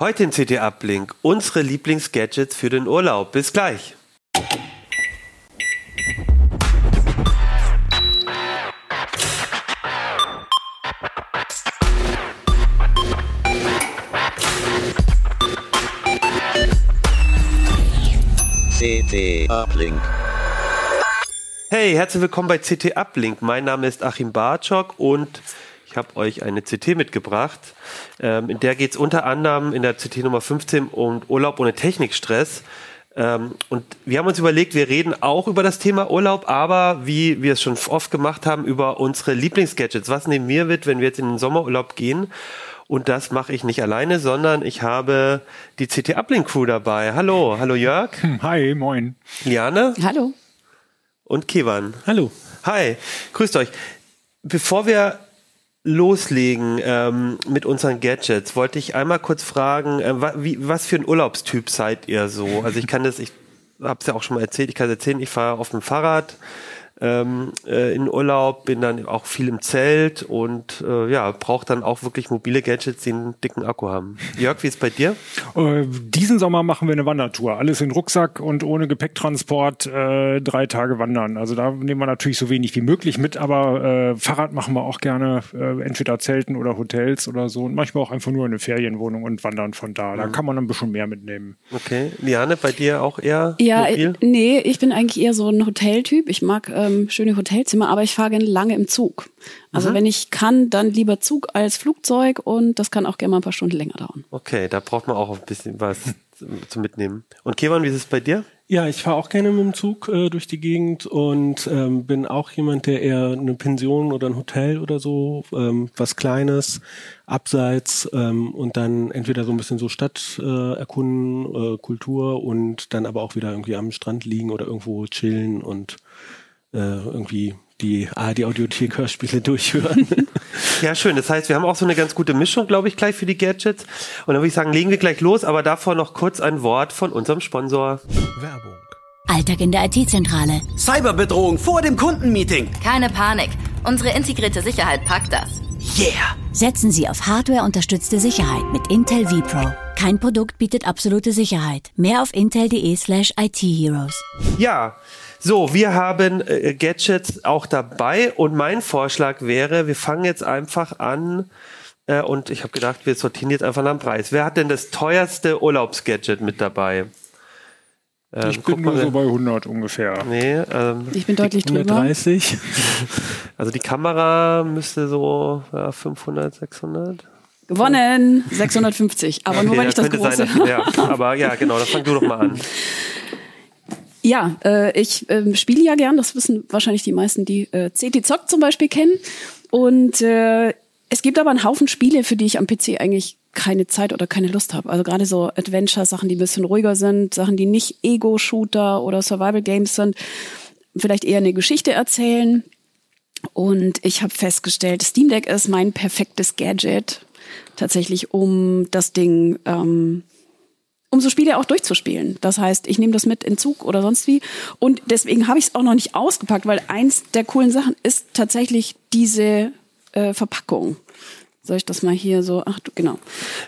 Heute in CT Uplink unsere Lieblingsgadgets für den Urlaub. Bis gleich. CT Uplink. Hey, herzlich willkommen bei CT Uplink. Mein Name ist Achim Bartschok und ich habe euch eine CT mitgebracht. Ähm, in der geht es unter anderem in der CT Nummer 15 um Urlaub ohne Technikstress. Ähm, und wir haben uns überlegt, wir reden auch über das Thema Urlaub, aber wie wir es schon oft gemacht haben, über unsere Lieblingsgadgets. Was nehmen wir mit, wenn wir jetzt in den Sommerurlaub gehen? Und das mache ich nicht alleine, sondern ich habe die CT Uplink Crew dabei. Hallo, hallo Jörg. Hi, moin. Liane Hallo. und Kevan. Hallo. Hi, grüßt euch. Bevor wir loslegen ähm, mit unseren Gadgets, wollte ich einmal kurz fragen, äh, wa wie, was für ein Urlaubstyp seid ihr so? Also ich kann das, ich habe es ja auch schon mal erzählt, ich kann es erzählen, ich fahre auf dem Fahrrad ähm, äh, in Urlaub, bin dann auch viel im Zelt und äh, ja, brauche dann auch wirklich mobile Gadgets, die einen dicken Akku haben. Jörg, wie ist bei dir? Äh, diesen Sommer machen wir eine Wandertour. Alles in Rucksack und ohne Gepäcktransport äh, drei Tage wandern. Also da nehmen wir natürlich so wenig wie möglich mit, aber äh, Fahrrad machen wir auch gerne, äh, entweder Zelten oder Hotels oder so. Und manchmal auch einfach nur eine Ferienwohnung und wandern von da. Da kann man ein bisschen mehr mitnehmen. Okay, Liane, bei dir auch eher Ja, mobil? äh, nee, ich bin eigentlich eher so ein Hoteltyp. Ich mag ähm, schöne Hotelzimmer, aber ich fahre gerne lange im Zug. Also wenn ich kann, dann lieber Zug als Flugzeug und das kann auch gerne mal ein paar Stunden länger dauern. Okay, da braucht man auch ein bisschen was zum Mitnehmen. Und Kevan, wie ist es bei dir? Ja, ich fahre auch gerne mit dem Zug äh, durch die Gegend und ähm, bin auch jemand, der eher eine Pension oder ein Hotel oder so, ähm, was Kleines, abseits ähm, und dann entweder so ein bisschen so Stadt äh, erkunden, äh, Kultur und dann aber auch wieder irgendwie am Strand liegen oder irgendwo chillen und äh, irgendwie die ARD Audiothek Hörspiele durchhören. Ja, schön. Das heißt, wir haben auch so eine ganz gute Mischung, glaube ich, gleich für die Gadgets. Und dann würde ich sagen, legen wir gleich los, aber davor noch kurz ein Wort von unserem Sponsor. Werbung. Alltag in der IT-Zentrale. Cyberbedrohung vor dem Kundenmeeting. Keine Panik. Unsere integrierte Sicherheit packt das. Yeah! Setzen Sie auf Hardware-unterstützte Sicherheit mit Intel vPro. Kein Produkt bietet absolute Sicherheit. Mehr auf intel.de slash IT-Heroes. Ja, so, wir haben äh, Gadgets auch dabei und mein Vorschlag wäre, wir fangen jetzt einfach an äh, und ich habe gedacht, wir sortieren jetzt einfach nach dem Preis. Wer hat denn das teuerste Urlaubsgadget mit dabei? Ähm, ich guck bin nur mal, so bei 100 ungefähr. Nee, ähm, Ich bin deutlich drüber. 130. also die Kamera müsste so ja, 500, 600. Gewonnen 650, aber nur Okay, weil ich das könnte große. Sein, dass, ja, aber ja, genau, dann fang du doch mal an. Ja, äh, ich ähm, spiele ja gern, das wissen wahrscheinlich die meisten, die äh, CT Zock zum Beispiel kennen. Und äh, es gibt aber einen Haufen Spiele, für die ich am PC eigentlich keine Zeit oder keine Lust habe. Also gerade so Adventure-Sachen, die ein bisschen ruhiger sind, Sachen, die nicht Ego-Shooter oder Survival-Games sind, vielleicht eher eine Geschichte erzählen. Und ich habe festgestellt, Steam Deck ist mein perfektes Gadget, tatsächlich, um das Ding ähm, um so Spiele auch durchzuspielen. Das heißt, ich nehme das mit in Zug oder sonst wie. Und deswegen habe ich es auch noch nicht ausgepackt, weil eins der coolen Sachen ist tatsächlich diese äh, Verpackung. Soll ich das mal hier so? Ach du, genau.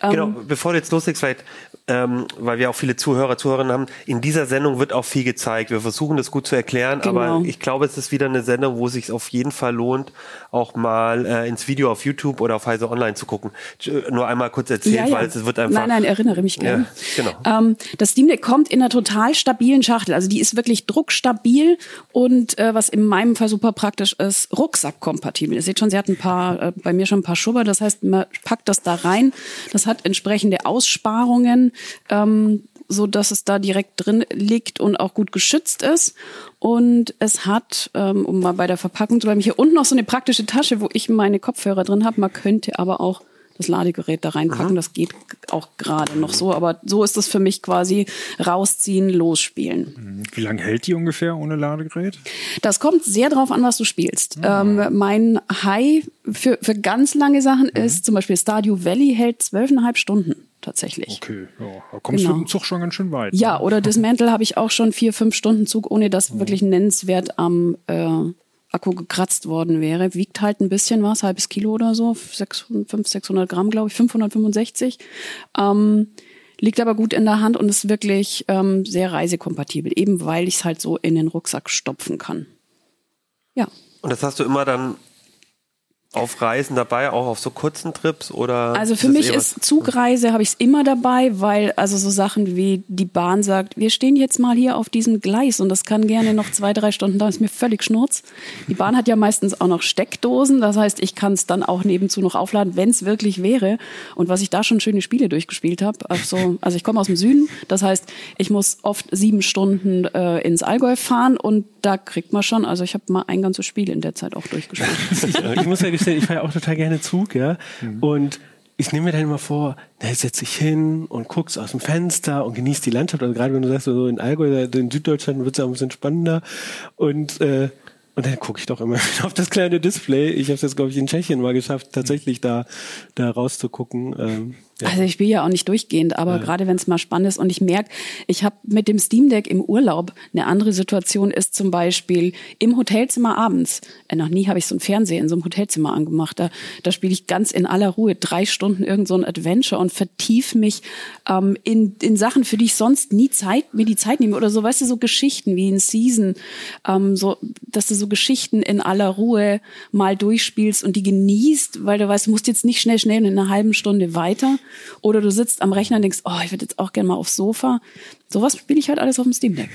Ähm, Genau, bevor du jetzt loslegst, vielleicht, ähm, weil wir auch viele Zuhörer, Zuhörerinnen haben, in dieser Sendung wird auch viel gezeigt. Wir versuchen das gut zu erklären, Genau. aber ich glaube, es ist wieder eine Sendung, wo es sich auf jeden Fall lohnt, auch mal äh, ins Video auf YouTube oder auf Heise Online zu gucken. Äh, Nur einmal kurz erzählt, Ja, ja. weil es wird einfach. Nein, nein, erinnere mich gerne. Ja, genau. Ähm, das Steam Deck kommt in einer total stabilen Schachtel. Also die ist wirklich druckstabil und äh, was in meinem Fall super praktisch ist, rucksackkompatibel. Ihr seht schon, sie hat ein paar, äh, bei mir schon ein paar Schubber. Das heißt, man packt das da rein. Das hat entsprechende Aussparungen. Ähm, so dass es da direkt drin liegt und auch gut geschützt ist. Und es hat, ähm, um mal bei der Verpackung zu bleiben, hier unten noch so eine praktische Tasche, wo ich meine Kopfhörer drin habe. Man könnte aber auch das Ladegerät da reinpacken. Das geht auch gerade noch so. Aber so ist es für mich quasi rausziehen, losspielen. Wie lange hält die ungefähr ohne Ladegerät? Das kommt sehr drauf an, was du spielst. Ähm, mein High für, für ganz lange Sachen ist zum Beispiel Stardew Valley hält zwölfeinhalb Stunden tatsächlich. Okay, ja. Da kommst Genau. du mit dem Zug schon ganz schön weit. Ja, oder Dismantle habe ich auch schon vier, fünf Stunden Zug, ohne dass wirklich nennenswert am, äh, Akku gekratzt worden wäre. Wiegt halt ein bisschen was, halbes Kilo oder so, 500, 600 Gramm, glaube ich, 565. Ähm, liegt aber gut in der Hand und ist wirklich ähm, sehr reisekompatibel, eben weil ich es halt so in den Rucksack stopfen kann. Ja. Und das hast du immer dann auf Reisen dabei, auch auf so kurzen Trips oder? Also für mich ist Zugreise habe ich es immer dabei, weil also so Sachen wie die Bahn sagt, wir stehen jetzt mal hier auf diesem Gleis und das kann gerne noch zwei, drei Stunden da ist mir völlig schnurz. Die Bahn hat ja meistens auch noch Steckdosen, das heißt, ich kann es dann auch nebenzu noch aufladen, wenn es wirklich wäre. Und was ich da schon schöne Spiele durchgespielt habe, also, also ich komme aus dem Süden, das heißt, ich muss oft sieben Stunden äh, ins Allgäu fahren und da kriegt man schon, also ich habe mal ein ganzes Spiel in der Zeit auch durchgespielt. ich muss ja gestehen, ich fahre ja auch total gerne Zug, ja. Mhm. Und ich nehme mir dann immer vor, da setze ich hin und guck's aus dem Fenster und genieße die Landschaft. Also gerade wenn du sagst, so in Allgäu, in Süddeutschland wird es ja ein bisschen spannender. Und äh, und dann gucke ich doch immer auf das kleine Display. Ich habe es jetzt, glaube ich, in Tschechien mal geschafft, tatsächlich da, da rauszugucken. Ähm, ja. Also ich spiele ja auch nicht durchgehend, aber ja. gerade wenn es mal spannend ist und ich merke, ich habe mit dem Steam Deck im Urlaub eine andere Situation ist zum Beispiel im Hotelzimmer abends. Äh, noch nie habe ich so einen Fernseher in so einem Hotelzimmer angemacht. Da, da spiele ich ganz in aller Ruhe drei Stunden irgend so ein Adventure und vertief mich ähm, in, in Sachen, für die ich sonst nie Zeit, mir die Zeit nehme oder so, weißt du, so Geschichten wie in Season, ähm, so, dass du so Geschichten in aller Ruhe mal durchspielst und die genießt, weil du weißt, du musst jetzt nicht schnell, schnell in einer halben Stunde weiter oder du sitzt am Rechner und denkst, oh, ich würde jetzt auch gerne mal aufs Sofa. Sowas spiele ich halt alles auf dem Steam Deck.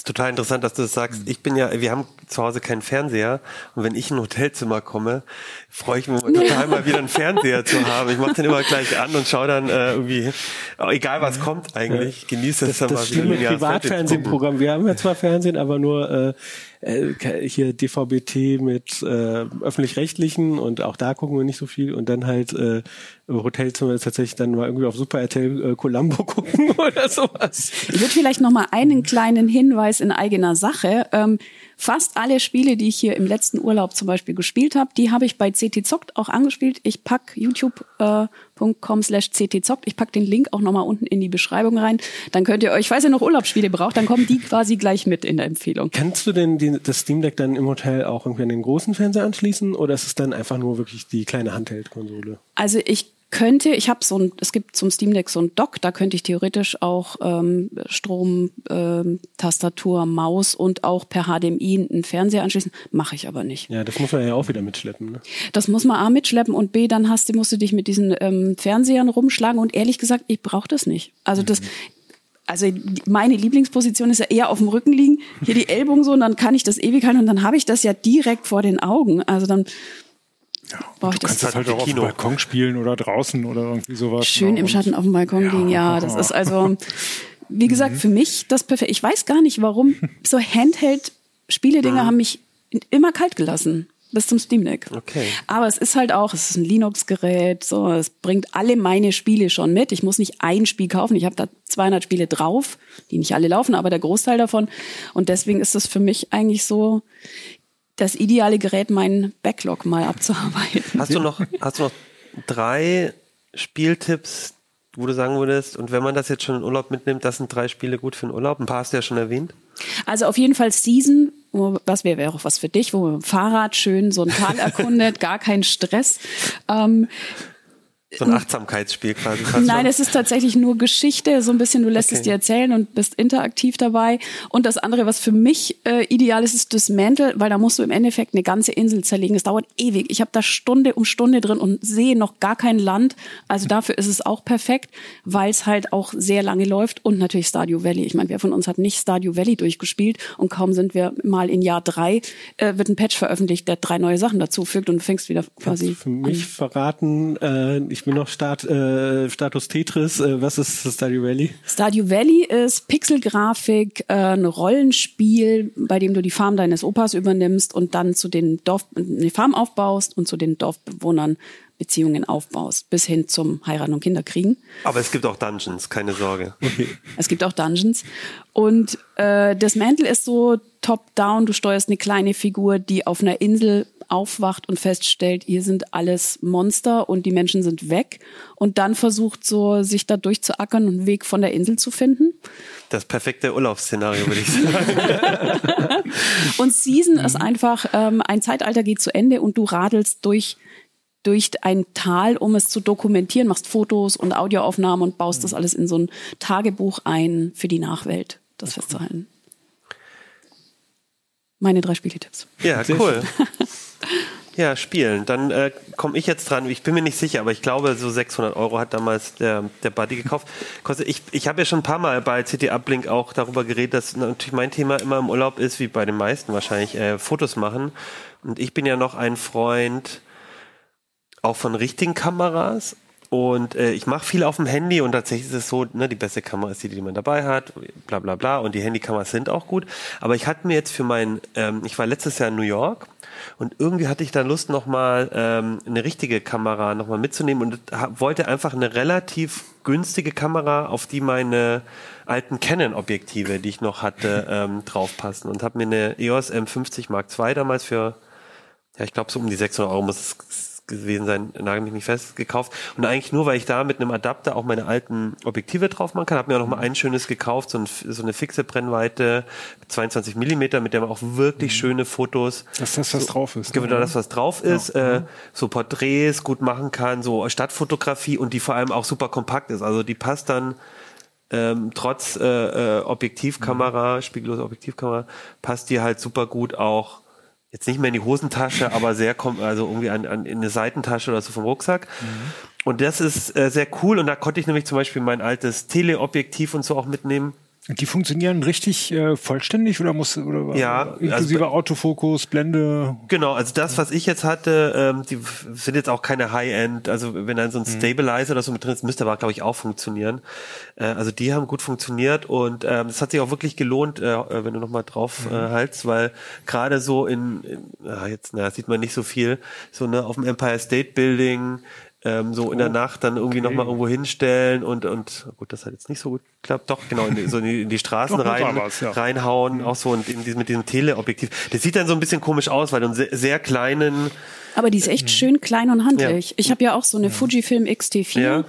Das ist total interessant, dass du das sagst. Ich bin ja, wir haben zu Hause keinen Fernseher und wenn ich in ein Hotelzimmer komme, freue ich mich total mal wieder einen Fernseher zu haben. Ich mache den immer gleich an und schaue dann äh, irgendwie, egal was kommt eigentlich, genieße es dann das mal wieder. Das Privatfernsehprogramm. Wir haben ja zwar Fernsehen, aber nur äh, äh, hier DVB-T mit äh, öffentlich-rechtlichen und auch da gucken wir nicht so viel und dann halt äh, Hotelzimmer ist tatsächlich dann mal irgendwie auf Super RTL äh, Columbo gucken oder sowas. Ich würde vielleicht noch mal einen kleinen Hinweis in eigener Sache. Ähm, Fast alle Spiele, die ich hier im letzten Urlaub zum Beispiel gespielt habe, die habe ich bei CT Zockt auch angespielt. Ich pack youtube.com slash CT Zockt. Ich pack den Link auch nochmal unten in die Beschreibung rein. Dann könnt ihr euch, falls ihr noch Urlaubsspiele braucht, dann kommen die quasi gleich mit in der Empfehlung. Kannst du denn die, das Steam Deck dann im Hotel auch irgendwie an den großen Fernseher anschließen oder ist es dann einfach nur wirklich die kleine Handheld-Konsole? Also ich könnte, ich habe so ein, es gibt zum Steam Deck so ein Dock, da könnte ich theoretisch auch ähm, Strom, ähm, Tastatur, Maus und auch per HDMI einen Fernseher anschließen. Mache ich aber nicht. Ja, das muss man ja auch wieder mitschleppen. Ne? Das muss man A mitschleppen und B, dann hast du, musst du dich mit diesen ähm, Fernsehern rumschlagen und ehrlich gesagt, ich brauche das nicht. Also das, mhm. also meine Lieblingsposition ist ja eher auf dem Rücken liegen, hier die Ellbogen so und dann kann ich das ewig halten und dann habe ich das ja direkt vor den Augen. Also dann ja, du kannst das halt auch Kino. auf dem Balkon spielen oder draußen oder irgendwie sowas. Schön im Schatten auf dem Balkon ja. liegen, ja. Das ist also, wie gesagt, mhm. für mich das perfekt. Ich weiß gar nicht, warum so Handheld-Spieledinger haben mich immer kalt gelassen bis zum Steam Deck. Okay. Aber es ist halt auch, es ist ein Linux-Gerät, so, es bringt alle meine Spiele schon mit. Ich muss nicht ein Spiel kaufen. Ich habe da 200 Spiele drauf, die nicht alle laufen, aber der Großteil davon. Und deswegen ist das für mich eigentlich so, das ideale Gerät, meinen Backlog mal abzuarbeiten. Hast du noch, hast du noch drei Spieltipps, wo du sagen würdest, und wenn man das jetzt schon in Urlaub mitnimmt, das sind drei Spiele gut für den Urlaub? Ein paar hast du ja schon erwähnt. Also auf jeden Fall Season, was wäre auch was für dich, wo man mit dem Fahrrad schön so ein Tal erkundet, gar kein Stress. Ähm, so ein Achtsamkeitsspiel quasi. Nein, es ist tatsächlich nur Geschichte, so ein bisschen, du lässt okay. es dir erzählen und bist interaktiv dabei. Und das andere, was für mich äh, ideal ist, ist Dismantle, weil da musst du im Endeffekt eine ganze Insel zerlegen. Es dauert ewig. Ich habe da Stunde um Stunde drin und sehe noch gar kein Land. Also dafür ist es auch perfekt, weil es halt auch sehr lange läuft. Und natürlich Stadio Valley. Ich meine, wer von uns hat nicht Stadio Valley durchgespielt und kaum sind wir mal in Jahr drei, äh, wird ein Patch veröffentlicht, der drei neue Sachen dazu fügt und du fängst wieder quasi. Kannst für mich an. verraten, äh, ich bin noch Start, äh, Status Tetris. Äh, was ist Stardew Valley? Stardew Valley ist Pixelgrafik, äh, ein Rollenspiel, bei dem du die Farm deines Opas übernimmst und dann zu den Dorf, eine Farm aufbaust und zu den Dorfbewohnern Beziehungen aufbaust, bis hin zum Heiraten und Kinderkriegen. Aber es gibt auch Dungeons, keine Sorge. Okay. Es gibt auch Dungeons. Und äh, das Mantle ist so top-down, du steuerst eine kleine Figur, die auf einer Insel aufwacht und feststellt, hier sind alles Monster und die Menschen sind weg und dann versucht so, sich da durchzuackern und einen Weg von der Insel zu finden. Das perfekte Urlaubsszenario, würde ich sagen. und Season ist einfach, ähm, ein Zeitalter geht zu Ende und du radelst durch durch ein Tal, um es zu dokumentieren, machst Fotos und Audioaufnahmen und baust das alles in so ein Tagebuch ein für die Nachwelt, das festzuhalten. Meine drei Spieletipps. Ja, cool. Ja, spielen. Dann äh, komme ich jetzt dran. Ich bin mir nicht sicher, aber ich glaube, so 600 Euro hat damals der, der Buddy gekauft. Kostet, ich ich habe ja schon ein paar Mal bei CT Uplink auch darüber geredet, dass natürlich mein Thema immer im Urlaub ist, wie bei den meisten wahrscheinlich, äh, Fotos machen. Und ich bin ja noch ein Freund auch von richtigen Kameras. Und äh, ich mache viel auf dem Handy und tatsächlich ist es so, ne, die beste Kamera ist die, die man dabei hat, bla bla bla. Und die Handykameras sind auch gut. Aber ich hatte mir jetzt für mein, ähm, ich war letztes Jahr in New York und irgendwie hatte ich da Lust, nochmal ähm, eine richtige Kamera nochmal mitzunehmen und wollte einfach eine relativ günstige Kamera, auf die meine alten Canon-Objektive, die ich noch hatte, ähm, draufpassen. Und habe mir eine EOS M50 Mark II damals für, ja, ich glaube so um die 600 Euro muss es gewesen sein, nagel mich nicht fest, gekauft. Und eigentlich nur, weil ich da mit einem Adapter auch meine alten Objektive drauf machen kann. Habe mir auch noch mal ein schönes gekauft, so, ein, so eine fixe Brennweite, 22 Millimeter, mit der man auch wirklich mhm. schöne Fotos. Dass das, was so, drauf ist. Genau, das, was drauf ist. Ja. Äh, so Porträts gut machen kann, so Stadtfotografie und die vor allem auch super kompakt ist. Also die passt dann ähm, trotz äh, äh, Objektivkamera, mhm. spiegellose Objektivkamera, passt die halt super gut auch jetzt nicht mehr in die Hosentasche, aber sehr kommt also irgendwie an, an in eine Seitentasche oder so vom Rucksack. Mhm. Und das ist äh, sehr cool. Und da konnte ich nämlich zum Beispiel mein altes Teleobjektiv und so auch mitnehmen. Die funktionieren richtig äh, vollständig oder muss oder ja, inklusive also, Autofokus, Blende? Genau, also das, was ich jetzt hatte, ähm, die sind jetzt auch keine High-End. Also wenn dann so ein mhm. Stabilizer oder so mit drin ist, müsste aber glaube ich auch funktionieren. Äh, also die haben gut funktioniert und ähm, das hat sich auch wirklich gelohnt, äh, äh wenn du noch mal drauf mhm. äh, haltst, weil gerade so in, in ah, jetzt na sieht man nicht so viel, so ne auf dem Empire State Building ähm, so in der oh, Nacht dann irgendwie okay. nochmal irgendwo hinstellen und, und gut, das hat jetzt nicht so gut geklappt. Doch, genau, in die, so in die, in die Straßen Doch, rein, was, ja. reinhauen, mhm. auch so und in diesem, mit diesem Teleobjektiv. Das sieht dann so ein bisschen komisch aus, weil du einen sehr, sehr kleinen. Aber die ist echt mhm. schön klein und handlich. Ja. Ich habe ja auch so eine Fujifilm X-T4, ja.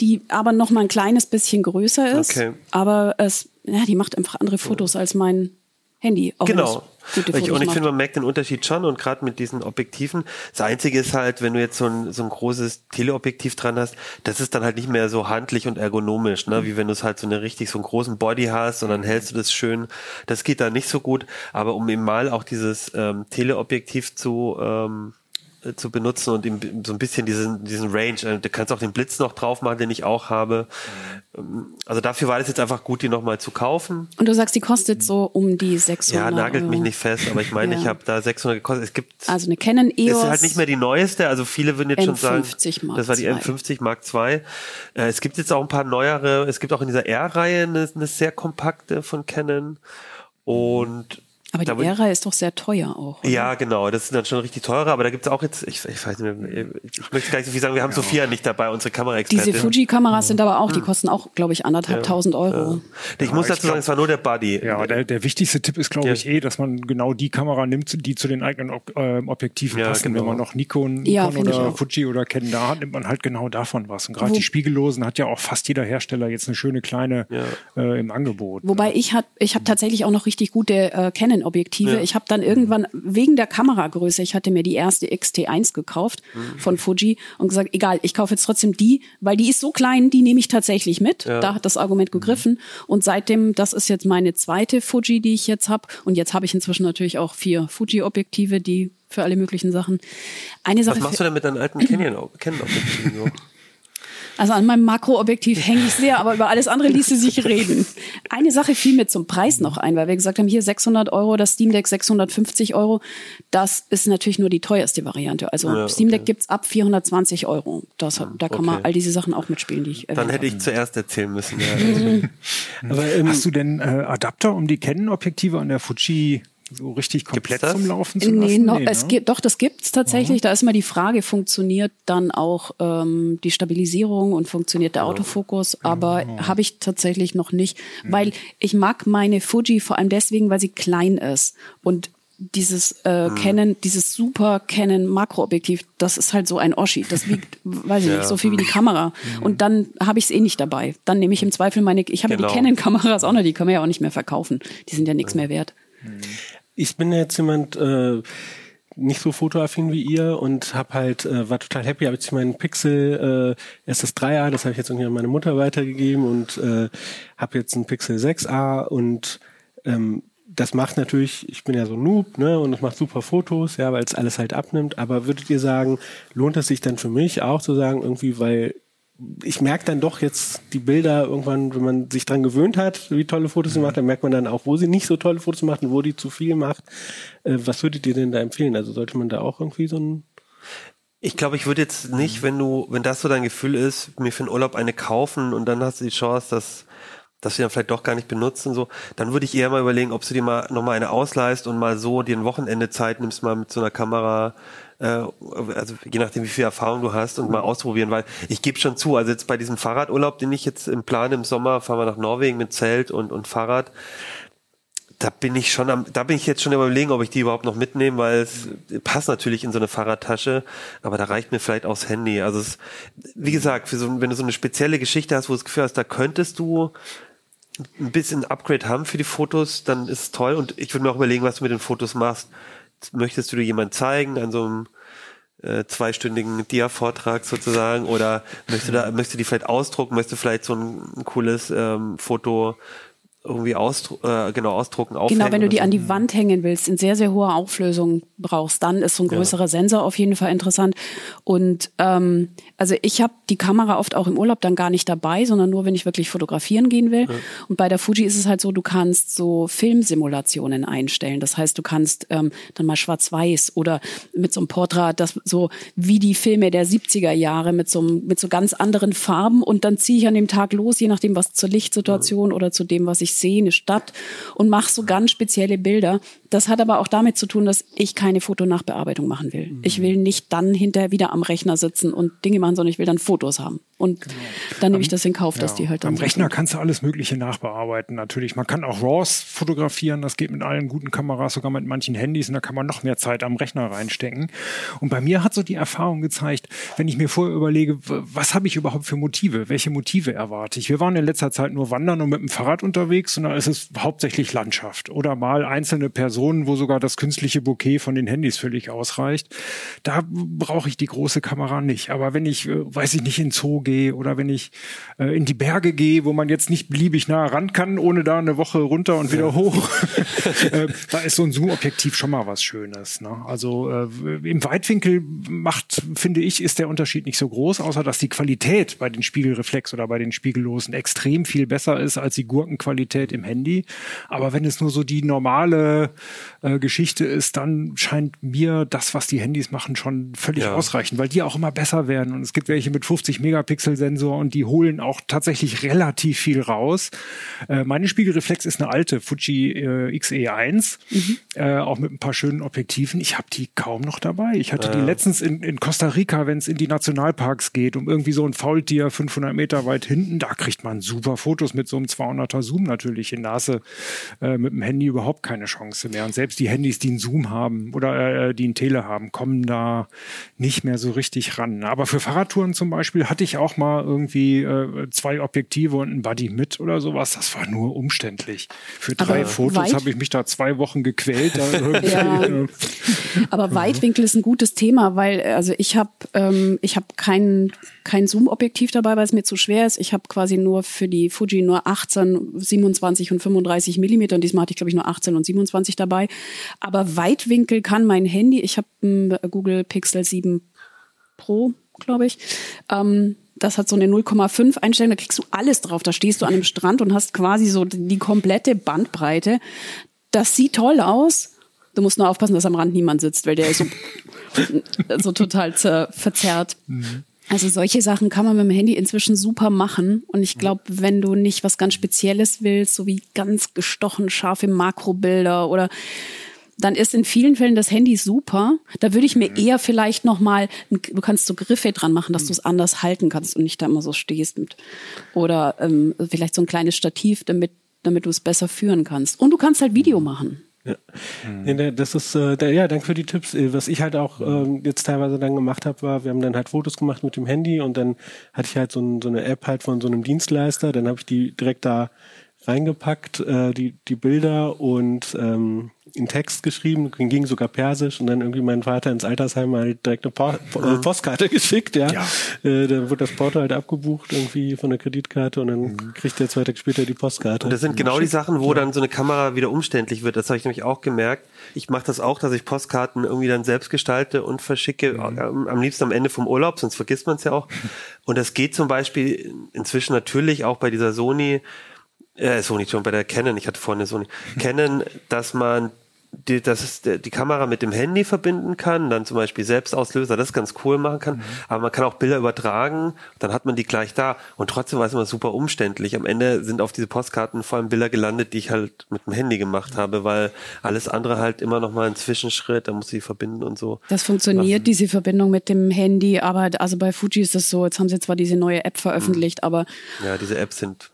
die aber noch mal ein kleines bisschen größer ist. Okay. Aber es, ja, die macht einfach andere Fotos als mein Handy. Auch genau. Ich, und ich finde, man merkt den Unterschied schon und gerade mit diesen Objektiven. Das Einzige ist halt, wenn du jetzt so ein, so ein großes Teleobjektiv dran hast, das ist dann halt nicht mehr so handlich und ergonomisch, ne? wie wenn du es halt so eine richtig so einen großen Body hast und dann hältst du das schön. Das geht da nicht so gut. Aber um eben mal auch dieses ähm, Teleobjektiv zu ähm, äh, zu benutzen und ihm so ein bisschen diesen, diesen Range. Äh, du kannst auch den Blitz noch drauf machen, den ich auch habe. Mhm. Also dafür war es jetzt einfach gut, die nochmal zu kaufen. Und du sagst, die kostet so um die 600 Ja, nagelt Euro. mich nicht fest, aber ich meine, ja. ich habe da 600 gekostet. Es gibt also eine Canon EOS. Ist halt nicht mehr die neueste, also viele würden jetzt M50 schon sagen, Mark das war die M50 Mark II. Äh, es gibt jetzt auch ein paar neuere, es gibt auch in dieser R-Reihe eine, eine sehr kompakte von Canon und aber die Ära ist doch sehr teuer auch. Oder? Ja, genau. Das sind dann schon richtig teure, aber da gibt's auch jetzt, ich, ich weiß nicht mehr, ich möchte gar nicht so viel sagen, wir haben ja. Sophia nicht dabei, unsere Kameraexpertin. Diese Fuji-Kameras sind aber auch, die kosten auch, glaube ich, anderthalb tausend Euro. Ja. Ich muss dazu sagen, es war nur der Buddy. Ja, der, der wichtigste Tipp ist, glaube ich, eh, dass man genau die Kamera nimmt, die zu den eigenen Ob äh, Objektiven passen. Genau. Wenn man noch Nikon, Nikon oder Fuji oder Canon da hat, nimmt man halt genau davon was. Und gerade die Spiegellosen hat ja auch fast jeder Hersteller jetzt eine schöne kleine äh, im Angebot. Wobei ne? ich hat, ich habe tatsächlich auch noch richtig gute äh, Canon-Objektive. Ich habe dann irgendwann wegen der Kameragröße, ich hatte mir die erste XT1 gekauft mhm. von Fuji und gesagt, egal, ich kaufe jetzt trotzdem die, weil die ist so klein, die nehme ich tatsächlich mit. Ja. Da hat das Argument gegriffen. Und seitdem, das ist jetzt meine zweite Fuji, die ich jetzt habe. Und jetzt habe ich inzwischen natürlich auch vier Fuji-Objektive, die für alle möglichen Sachen. Eine Sache. Was machst du denn mit deinen alten Canon-Objektiven? Also an meinem Makroobjektiv hänge ich sehr, aber über alles andere ließe sich reden. Eine Sache fiel mir zum Preis noch ein, weil wir gesagt haben, hier 600 Euro, das Steam Deck 650 Euro. Das ist natürlich nur die teuerste Variante. Also ja, Steam Deck gibt's ab 420 Euro. Das, da kann okay. man all diese Sachen auch mitspielen, die ich Dann hätte ich zuerst erzählen müssen. Ja. Mhm. aber, ähm, Hast du denn äh, Adapter, um die Canon-Objektive an der Fuji so richtig komplett zum Laufen zu lassen? Nee, no, nee es ne? gibt, doch, das gibt's tatsächlich. Aha. Da ist mal die Frage, funktioniert dann auch ähm, die Stabilisierung und funktioniert der Autofokus? Aber oh. habe ich tatsächlich noch nicht, mhm. weil ich mag meine Fuji vor allem deswegen, weil sie klein ist und dieses äh, Mhm. Canon, dieses super Canon Makroobjektiv, das ist halt so ein Oschi. Das wiegt, weiß ich Ja. Mhm. nicht, so viel wie die Kamera. Und dann habe ich es eh nicht dabei. Dann nehme ich im Zweifel meine, ich habe ja Genau. die Canon-Kameras auch noch, die können wir ja auch nicht mehr verkaufen. Die sind ja nichts mehr wert. Ich bin jetzt jemand äh, nicht so fotoaffin wie ihr und hab halt äh, war total happy, habe jetzt meinen Pixel äh, erst das 3a, das habe ich jetzt irgendwie an meine Mutter weitergegeben und äh, habe jetzt einen Pixel 6a und ähm, das macht natürlich, ich bin ja so ein Noob, ne, und es macht super Fotos, ja, weil es alles halt abnimmt. Aber würdet ihr sagen, lohnt es sich dann für mich auch zu sagen, irgendwie, weil ich merke dann doch jetzt die Bilder irgendwann, wenn man sich dran gewöhnt hat, wie tolle Fotos sie macht, dann merkt man dann auch, wo sie nicht so tolle Fotos macht und wo die zu viel macht. Äh, was würdet ihr denn da empfehlen? Also sollte man da auch irgendwie so ein Ich glaube, ich würde jetzt nicht, wenn du, wenn das so dein Gefühl ist, mir für den Urlaub eine kaufen und dann hast du die Chance, dass, dass wir dann vielleicht doch gar nicht benutzen, so, dann würde ich eher mal überlegen, ob du dir mal nochmal eine ausleihst und mal so dir ein Wochenende Zeit nimmst, mal mit so einer Kamera, äh, also je nachdem, wie viel Erfahrung du hast und mal ausprobieren, weil ich gebe schon zu, also jetzt bei diesem Fahrradurlaub, den ich jetzt im Plan im Sommer, fahren wir nach Norwegen mit Zelt und, und Fahrrad, da bin ich schon am, da bin ich jetzt schon überlegen, ob ich die überhaupt noch mitnehme, weil es passt natürlich in so eine Fahrradtasche, aber da reicht mir vielleicht auch das Handy. Also es, wie gesagt, für so, wenn du so eine spezielle Geschichte hast, wo du das Gefühl hast, da könntest du ein bisschen Upgrade haben für die Fotos, dann ist es toll. Und ich würde mir auch überlegen, was du mit den Fotos machst. Möchtest du dir jemand zeigen an so einem äh, zweistündigen Dia-Vortrag sozusagen? Oder möchtest du da, möchtest du die vielleicht ausdrucken, möchtest du vielleicht so ein, ein cooles ähm, Foto irgendwie ausdru äh, genau ausdrucken, aufhängen Genau, wenn du die so. an die Wand hängen willst, in sehr, sehr hoher Auflösung brauchst, dann ist so ein größerer Sensor auf jeden Fall interessant. Und ähm, also ich habe die Kamera oft auch im Urlaub dann gar nicht dabei, sondern nur, wenn ich wirklich fotografieren gehen will. Und bei der Fuji ist es halt so, du kannst so Filmsimulationen einstellen. Das heißt, du kannst ähm, dann mal schwarz-weiß oder mit so einem Porträt, das so wie die Filme der 70er Jahre mit so, einem- mit so ganz anderen Farben und dann ziehe ich an dem Tag los, je nachdem, was zur Lichtsituation oder zu dem, was ich sehe, eine Stadt und mache so ganz spezielle Bilder. Das hat aber auch damit zu tun, dass ich keine Fotonachbearbeitung machen will. Ich will nicht dann hinterher wieder am Rechner sitzen und Dinge machen, sondern ich will dann Fotos haben. Und dann nehme ich das in Kauf, dass die halt dann Am so Rechner sind. kannst du alles Mögliche nachbearbeiten. Natürlich, man kann auch RAWs fotografieren. Das geht mit allen guten Kameras, sogar mit manchen Handys. Und da kann man noch mehr Zeit am Rechner reinstecken. Und bei mir hat so die Erfahrung gezeigt, wenn ich mir vorher überlege, was habe ich überhaupt für Motive? Welche Motive erwarte ich? Wir waren in letzter Zeit nur wandern und mit dem Fahrrad unterwegs. Und da ist es hauptsächlich Landschaft oder mal einzelne Personen, wo sogar das künstliche Bouquet von den Handys völlig ausreicht. Da brauche ich die große Kamera nicht. Aber wenn ich, äh, weiß ich nicht, in Zoo gehe oder wenn ich äh, in die Berge gehe, wo man jetzt nicht beliebig nah ran kann, ohne da eine Woche runter und wieder hoch, äh, da ist so ein Zoom-Objektiv schon mal was Schönes. Ne? Also äh, im Weitwinkel macht, finde ich, ist der Unterschied nicht so groß, außer dass die Qualität bei den Spiegelreflex oder bei den Spiegellosen extrem viel besser ist als die Gurkenqualität im Handy. Aber wenn es nur so die normale äh, Geschichte ist, dann scheint mir das, was die Handys machen, schon völlig Ja. ausreichend, weil die auch immer besser werden. Und es gibt welche mit 50 Megapixel Sensor und die holen auch tatsächlich relativ viel raus. Äh, meine Spiegelreflex ist eine alte Fuji äh, XE1, äh, auch mit ein paar schönen Objektiven. Ich habe die kaum noch dabei. Ich hatte die letztens in, in Costa Rica, wenn es in die Nationalparks geht, um irgendwie so ein Faultier 500 Meter weit hinten, da kriegt man super Fotos mit so einem 200er Zoom natürlich in Nase äh, mit dem Handy überhaupt keine Chance mehr. Und selbst die Handys, die einen Zoom haben oder äh, die einen Tele haben, kommen da nicht mehr so richtig ran. Aber für Fahrradtouren zum Beispiel hatte ich auch mal irgendwie äh, zwei Objektive und ein Buddy mit oder sowas. Das war nur umständlich. Für drei Aber Fotos habe ich mich da zwei Wochen gequält. Ja. äh, Aber Weitwinkel ist ein gutes Thema, weil also ich habe ähm, ich habe kein kein Zoom-Objektiv dabei, weil es mir zu schwer ist. Ich habe quasi nur für die Fuji nur 18, 27 und 35 Millimeter. Und diesmal hatte ich glaube ich nur 18 und 27 dabei. Aber Weitwinkel kann mein Handy. Ich habe ein Google Pixel 7 Pro, glaube ich. Ähm, das hat so eine 0,5 Einstellung, da kriegst du alles drauf. Da stehst du an einem Strand und hast quasi so die komplette Bandbreite. Das sieht toll aus. Du musst nur aufpassen, dass am Rand niemand sitzt, weil der ist so, so total zer verzerrt. Also solche Sachen kann man mit dem Handy inzwischen super machen. Und ich glaube, wenn du nicht was ganz Spezielles willst, so wie ganz gestochen scharfe Makrobilder oder dann ist in vielen Fällen das Handy super. Da würde ich mir eher vielleicht noch mal, du kannst so Griffe dran machen, dass du es anders halten kannst und nicht da immer so stehst mit. Oder ähm, vielleicht so ein kleines Stativ, damit, damit du es besser führen kannst. Und du kannst halt Video machen. Ja. Mhm. das ist äh, der, ja, danke für die Tipps. Äh, was ich halt auch ähm, jetzt teilweise dann gemacht habe, war, wir haben dann halt Fotos gemacht mit dem Handy und dann hatte ich halt so, ein, so eine App halt von so einem Dienstleister, dann habe ich die direkt da reingepackt, äh, die, die Bilder und ähm, in Text geschrieben, ging sogar Persisch und dann irgendwie mein Vater ins Altersheim halt direkt eine po äh, Postkarte geschickt, ja. ja. Äh, dann wurde das Porto halt abgebucht irgendwie von der Kreditkarte und dann mhm. kriegt der zwei Tage später die Postkarte. Und das sind genau die Sachen, wo dann so eine Kamera wieder umständlich wird. Das habe ich nämlich auch gemerkt. Ich mache das auch, dass ich Postkarten irgendwie dann selbst gestalte und verschicke, mhm. am liebsten am Ende vom Urlaub, sonst vergisst man es ja auch. Und das geht zum Beispiel inzwischen natürlich auch bei dieser Sony äh, Sony schon bei der Canon, ich hatte vorhin eine Sony, Canon, dass man die, dass es die Kamera mit dem Handy verbinden kann, dann zum Beispiel Selbstauslöser, das ganz cool machen kann. Mhm. Aber man kann auch Bilder übertragen, dann hat man die gleich da. Und trotzdem war es immer super umständlich. Am Ende sind auf diese Postkarten vor allem Bilder gelandet, die ich halt mit dem Handy gemacht habe, weil alles andere halt immer noch mal ein Zwischenschritt, da muss ich verbinden und so. Das funktioniert, machen. diese Verbindung mit dem Handy, aber also bei Fuji ist das so, jetzt haben sie zwar diese neue App veröffentlicht, mhm. aber. Ja, diese Apps sind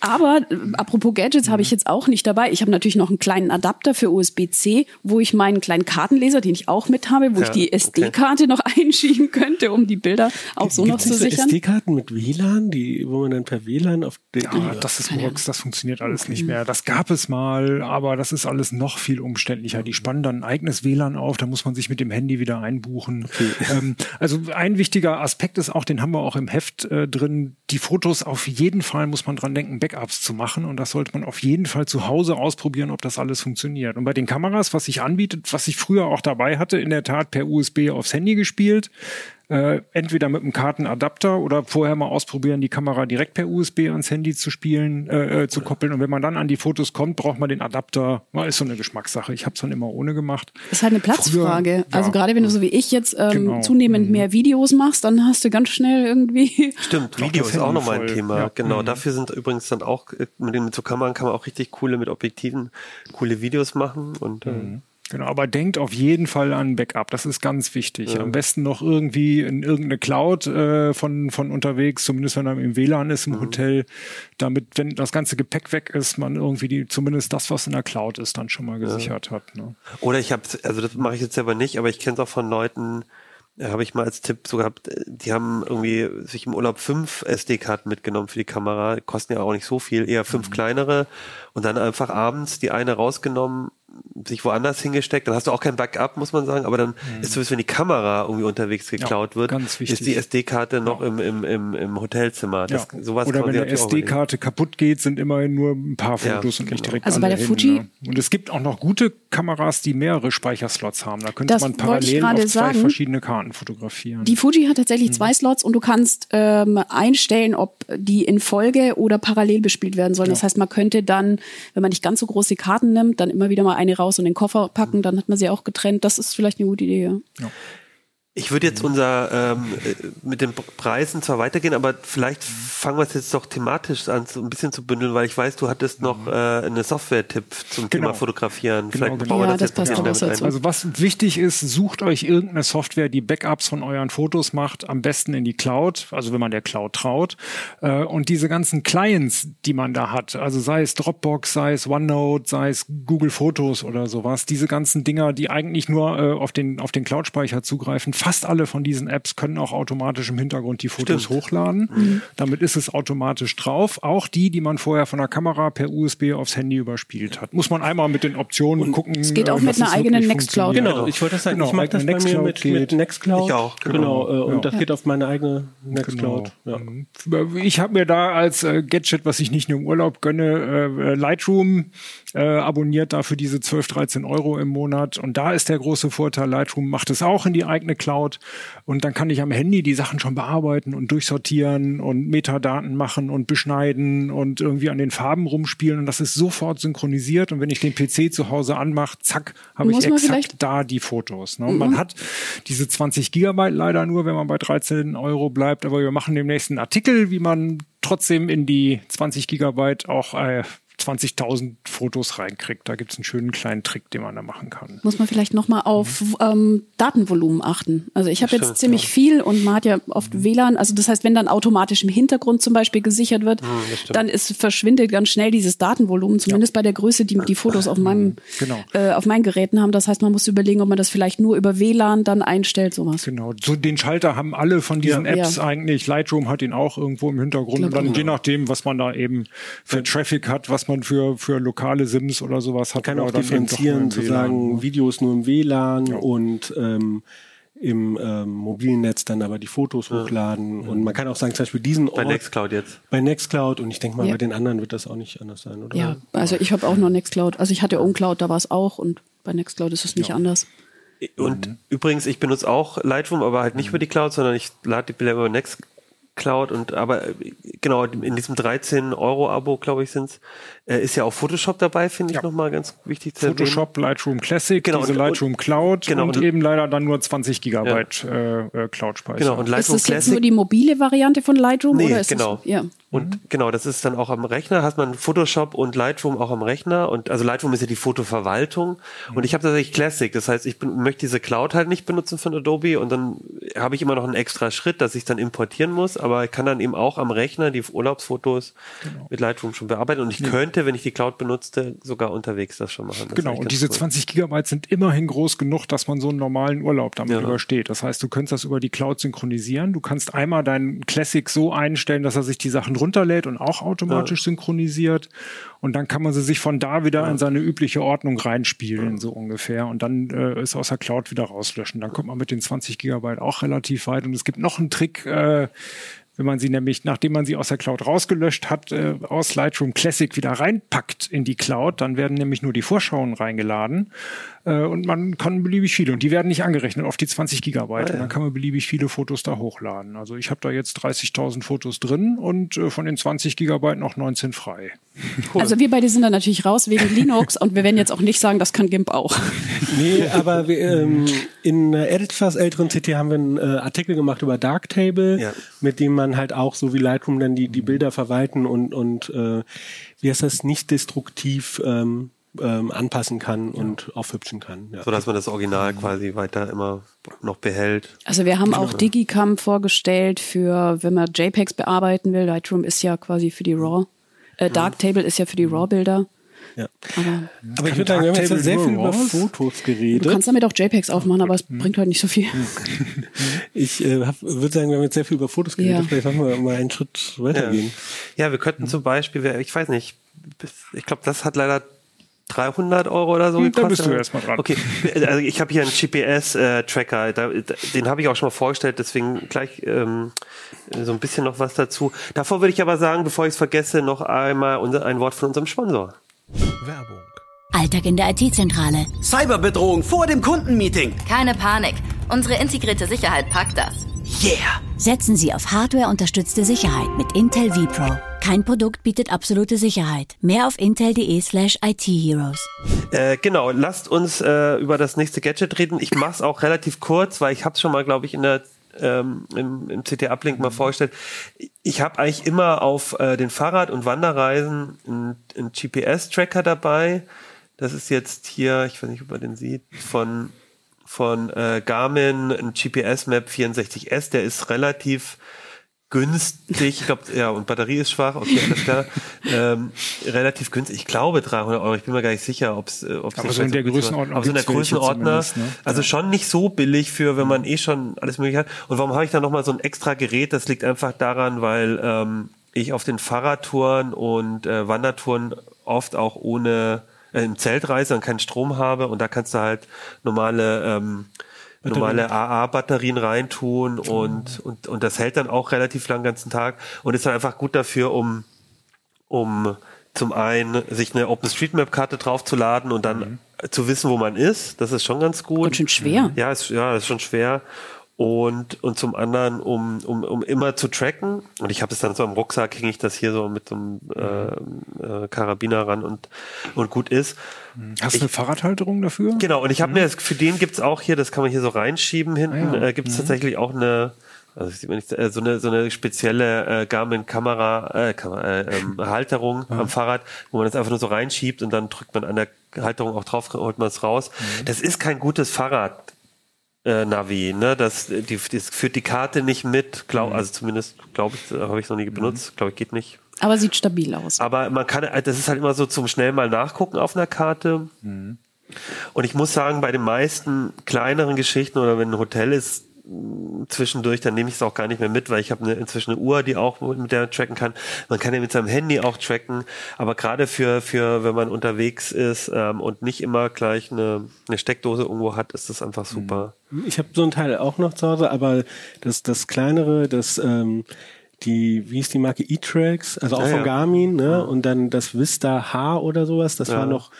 aber äh, apropos Gadgets habe ich jetzt auch nicht dabei. Ich habe natürlich noch einen kleinen Adapter für USB-C, wo ich meinen kleinen Kartenleser, den ich auch mit habe, wo ja, ich die SD-Karte okay. noch einschieben könnte, um die Bilder auch so noch zu sichern. SD-Karten mit WLAN, die, wo man dann per WLAN auf den. Ja, das ist Murks, das funktioniert alles nicht mehr. Das gab es mal, aber das ist alles noch viel umständlicher. Die spannen dann ein eigenes WLAN auf, da muss man sich mit dem Handy wieder einbuchen. Okay. Ähm, also ein wichtiger Aspekt ist auch, den haben wir auch im Heft äh, drin, die Fotos auf jeden Fall muss man dran denken, Backups zu machen. Und das sollte man auf jeden Fall zu Hause ausprobieren, ob das alles funktioniert. Und bei den Kameras, was sich anbietet, was ich früher auch dabei hatte, in der Tat per USB aufs Handy gespielt äh, entweder mit einem Kartenadapter oder vorher mal ausprobieren, die Kamera direkt per USB ans Handy zu spielen, äh, äh, zu koppeln. Und wenn man dann an die Fotos kommt, braucht man den Adapter. Na, ist so eine Geschmackssache. Ich habe es dann immer ohne gemacht. Ist halt eine Platzfrage. Früher, also gerade wenn du so wie ich jetzt ähm, genau. zunehmend mhm. mehr Videos machst, dann hast du ganz schnell irgendwie. Stimmt, Video ist auch nochmal ein Thema. Ja. Genau, mhm. dafür sind übrigens dann auch äh, mit, den, mit so Kameran kann man auch richtig coole mit Objektiven coole Videos machen und äh, mhm. Genau, aber denkt auf jeden Fall an Backup. Das ist ganz wichtig. Ja. Am besten noch irgendwie in irgendeine Cloud äh, von, von unterwegs, zumindest wenn man im WLAN ist im mhm. Hotel, damit, wenn das ganze Gepäck weg ist, man irgendwie die, zumindest das, was in der Cloud ist, dann schon mal gesichert ja. hat. Ne? Oder ich habe, also das mache ich jetzt selber nicht, aber ich kenne es auch von Leuten, äh, habe ich mal als Tipp so gehabt, äh, die haben irgendwie sich im Urlaub fünf SD-Karten mitgenommen für die Kamera, kosten ja auch nicht so viel, eher fünf mhm. kleinere und dann einfach abends die eine rausgenommen sich woanders hingesteckt, dann hast du auch kein Backup, muss man sagen, aber dann mhm. ist so, wenn die Kamera irgendwie unterwegs geklaut ja, wird, ist die SD-Karte noch ja. im, im, im, im Hotelzimmer. Das, ja. sowas Oder wenn eine SD-Karte kaputt geht, sind immerhin nur ein paar Fotos und nicht genau. direkt Also bei der hin, Fuji. Ne? Und es gibt auch noch gute Kameras, die mehrere Speicherslots haben. Da könnte das man parallel auf zwei sagen. verschiedene Karten fotografieren. Die Fuji hat tatsächlich mhm. zwei Slots und du kannst ähm, einstellen, ob die in Folge oder parallel bespielt werden sollen. Das heißt, man könnte dann, wenn man nicht ganz so große Karten nimmt, dann immer wieder mal eine raus und den Koffer packen, dann hat man sie auch getrennt. Das ist vielleicht eine gute Idee. Ja. ja. Ich würde jetzt unser ähm, mit den Preisen zwar weitergehen, aber vielleicht fangen wir es jetzt doch thematisch an, so ein bisschen zu bündeln, weil ich weiß, du hattest noch äh, eine Software-Tipp zum genau. Thema Fotografieren. Genau, vielleicht genau. Ja, das, das passt auch dazu. Also was wichtig ist, sucht euch irgendeine Software, die Backups von euren Fotos macht, am besten in die Cloud, also wenn man der Cloud traut. Äh, und diese ganzen Clients, die man da hat, also sei es Dropbox, sei es OneNote, sei es Google Fotos oder sowas, diese ganzen Dinger, die eigentlich nur äh, auf den auf den Cloud-Speicher zugreifen fast alle von diesen Apps können auch automatisch im Hintergrund die Fotos Stimmt. hochladen. Mhm. Damit ist es automatisch drauf. Auch die, die man vorher von der Kamera per USB aufs Handy überspielt hat. Muss man einmal mit den Optionen und gucken. Es geht auch mit einer eigenen Nextcloud. Genau, ich wollte das sagen. Genau, ich mache das bei mir mit, mit Nextcloud. Ich auch. Genau. genau. Und ja. das geht auf meine eigene Nextcloud. Genau. Ja. Ich habe mir da als äh, Gadget, was ich nicht nur im Urlaub gönne, äh, Lightroom äh, abonniert dafür diese 12, 13 Euro im Monat. Und da ist der große Vorteil, Lightroom macht es auch in die eigene Cloud. Und dann kann ich am Handy die Sachen schon bearbeiten und durchsortieren und Metadaten machen und beschneiden und irgendwie an den Farben rumspielen. Und das ist sofort synchronisiert. Und wenn ich den PC zu Hause anmache, zack, habe ich exakt da die Fotos. Ne? Und mhm. man hat diese 20 Gigabyte leider nur, wenn man bei 13 Euro bleibt. Aber wir machen demnächst einen Artikel, wie man trotzdem in die 20 Gigabyte auch äh, 20.000 Fotos reinkriegt. Da gibt es einen schönen kleinen Trick, den man da machen kann. Muss man vielleicht nochmal auf ähm, Datenvolumen achten. Also ich habe jetzt ziemlich viel und man hat ja oft WLAN. Also das heißt, wenn dann automatisch im Hintergrund zum Beispiel gesichert wird, dann ist, verschwindet ganz schnell dieses Datenvolumen, zumindest bei der Größe, die die Fotos auf meinem Genau. äh, auf meinen Geräten haben. Das heißt, man muss überlegen, ob man das vielleicht nur über WLAN dann einstellt, sowas. Genau, so den Schalter haben alle von diesen Ja. Apps Ja. eigentlich. Lightroom hat ihn auch irgendwo im Hintergrund. Und Glaub dann auch. je nachdem, was man da eben für Traffic hat, was man für, für lokale Sims oder sowas hat. kann oder auch differenzieren, zu sagen, Videos nur im WLAN und ähm, im ähm, mobilen Netz dann aber die Fotos hochladen. Und man kann auch sagen, zum Beispiel diesen Bei Ort Nextcloud jetzt. bei Nextcloud und ich denke mal, Ja. bei den anderen wird das auch nicht anders sein, oder? Ja, also ich habe auch nur Nextcloud. Also ich hatte OwnCloud, da war es auch und bei Nextcloud ist es nicht anders. Und übrigens, ich benutze auch Lightroom, aber halt nicht über die Cloud, sondern ich lade die Bilder über Nextcloud und aber äh, genau, in diesem 13 Euro Abo, glaube ich, sind's, äh, ist ja auch Photoshop dabei, finde ich Ja. nochmal ganz wichtig zu erwähnen. Photoshop, Lightroom Classic, Genau, diese und- Lightroom Cloud genau, und, und- eben leider dann nur 20 Gigabyte äh, äh, Cloud-Speicher. Genau, und Ist Lightroom das jetzt Classic. nur die mobile Variante von Lightroom Nee, oder ist genau. das ja? Und genau, das ist dann auch am Rechner, hat man Photoshop und Lightroom auch am Rechner und also Lightroom ist ja die Fotoverwaltung und ich habe tatsächlich Classic, das heißt, ich bin, möchte diese Cloud halt nicht benutzen von Adobe und dann habe ich immer noch einen extra Schritt, dass ich dann importieren muss, aber ich kann dann eben auch am Rechner die Urlaubsfotos mit Lightroom schon bearbeiten und ich könnte, wenn ich die Cloud benutzte, sogar unterwegs das schon machen. Das ist Genau, und diese cool. 20 Gigabyte sind immerhin groß genug, dass man so einen normalen Urlaub damit Ja. übersteht. Das heißt, du könntest das über die Cloud synchronisieren. Du kannst einmal deinen Classic so einstellen, dass er sich die Sachen runterlädt und auch automatisch synchronisiert. Und dann kann man sie sich von da wieder in seine übliche Ordnung reinspielen, so ungefähr. Und dann äh, ist aus der Cloud wieder rauslöschen. Dann kommt man mit den 20 Gigabyte auch relativ weit. Und es gibt noch einen Trick, äh, wenn man sie nämlich, nachdem man sie aus der Cloud rausgelöscht hat, äh, aus Lightroom Classic wieder reinpackt in die Cloud, dann werden nämlich nur die Vorschauen reingeladen äh, und man kann beliebig viele und die werden nicht angerechnet auf die 20 Gigabyte. Und dann kann man beliebig viele Fotos da hochladen. Also ich habe da jetzt 30.000 Fotos drin und äh, von den 20 Gigabyte noch 19 frei. Also wir beide sind da natürlich raus wegen Linux und wir werden jetzt auch nicht sagen, das kann GIMP auch. Nee, aber wir, ähm, in äh, etwas älteren CT haben wir einen äh, Artikel gemacht über Darktable, Ja. mit dem man halt auch so wie Lightroom dann die, die Bilder verwalten und, und äh, wie heißt das, nicht destruktiv ähm, ähm, anpassen kann und aufhübschen kann. Ja. so dass man das Original quasi weiter immer noch behält. Also wir haben auch Digicam vorgestellt für, wenn man JPEGs bearbeiten will. Lightroom ist ja quasi für die RAW. Äh, Darktable ist ja für die RAW-Bilder. Ja. Aber Aber ich würde sagen, wir haben jetzt ja sehr viel über? Fotos du geredet. kannst damit auch JPEGs aufmachen, aber es bringt halt nicht so viel. Ich äh, würde sagen, wir haben jetzt sehr viel über Fotos geredet. Ja. Vielleicht machen wir mal einen Schritt weitergehen. Ja, wir könnten zum Beispiel, ich weiß nicht, ich glaube, das hat leider 300 Euro oder so Hm, da gekostet. bist du erst mal dran. Okay, also ich habe hier einen GPS-Tracker, da, da, den habe ich auch schon mal vorgestellt, deswegen gleich ähm, so ein bisschen noch was dazu. Davor würde ich aber sagen, bevor ich es vergesse, noch einmal unser, ein Wort von unserem Sponsor. Alltag in der IT-Zentrale. Cyberbedrohung vor dem Kundenmeeting. Keine Panik. Unsere integrierte Sicherheit packt das. Yeah! Setzen Sie auf Hardware-unterstützte Sicherheit mit Intel vPro. Kein Produkt bietet absolute Sicherheit. Mehr auf intel.de slash IT-Heroes. Äh, genau, lasst uns äh, über das nächste Gadget reden. Ich mache es auch relativ kurz, weil ich habe es schon mal, glaube ich, in der ähm, im, im CT-Uplink mal vorgestellt. Ich habe eigentlich immer auf äh, den Fahrrad- und Wanderreisen einen, einen GPS-Tracker dabei. Das ist jetzt hier, ich weiß nicht, ob man den sieht, von von äh, Garmin, ein GPS-Map 64S, der ist relativ günstig, ich glaube, ja, und Batterie ist schwach, okay, alles klar. ähm, relativ günstig, ich glaube 300 Euro, ich bin mir gar nicht sicher, ob es ob Aber so in der Größenordnung aber so in der Größenordner, ne? also schon nicht so billig für, wenn man eh schon alles mögliche hat. Und warum habe ich da nochmal so ein extra Gerät? Das liegt einfach daran, weil ähm, ich auf den Fahrradtouren und äh, Wandertouren oft auch ohne äh, im Zelt reise und keinen Strom habe und da kannst du halt normale ähm, normale AA-Batterien reintun und, und, und das hält dann auch relativ lang den ganzen Tag und ist dann einfach gut dafür, um, um zum einen sich eine OpenStreetMap-Karte draufzuladen und dann zu wissen, wo man ist. Das ist schon ganz gut. Ganz schön schwer. Ja, ist, ja, ist schon schwer. Und, und zum anderen, um, um, um immer zu tracken. Und ich habe es dann so am Rucksack, hänge ich das hier so mit so einem äh, äh, Karabiner ran und, und gut ist. Hast du eine Fahrradhalterung dafür? Genau, und ich habe mir, das, für den gibt's auch hier, das kann man hier so reinschieben hinten, Ah ja. äh, gibt's tatsächlich auch eine, Also sieht man nicht, äh, so eine so eine spezielle äh, Garmin-Kamera, äh, Kamera, äh, ähm, Halterung am Fahrrad, wo man das einfach nur so reinschiebt und dann drückt man an der Halterung auch drauf, holt man es raus. Das ist kein gutes Fahrrad. Äh, Navi, ne, das, die, das führt die Karte nicht mit, glaub, also zumindest glaube ich, habe ich noch nie benutzt, glaube ich geht nicht. Aber sieht stabil aus. Aber man kann, das ist halt immer so zum schnell mal nachgucken auf einer Karte. Und ich muss sagen, bei den meisten kleineren Geschichten oder wenn ein Hotel ist, zwischendurch, dann nehme ich es auch gar nicht mehr mit, weil ich habe eine, inzwischen eine Uhr, die auch mit der tracken kann. Man kann ja mit seinem Handy auch tracken, aber gerade für, für wenn man unterwegs ist ähm, und nicht immer gleich eine, eine Steckdose irgendwo hat, ist das einfach super. Ich habe so ein Teil auch noch zu Hause, aber das, das kleinere, das ähm, die, wie ist die Marke E-Trax, also auch Ja, von ja. Garmin, ne? Und dann das Vista H oder sowas, das Ja. war noch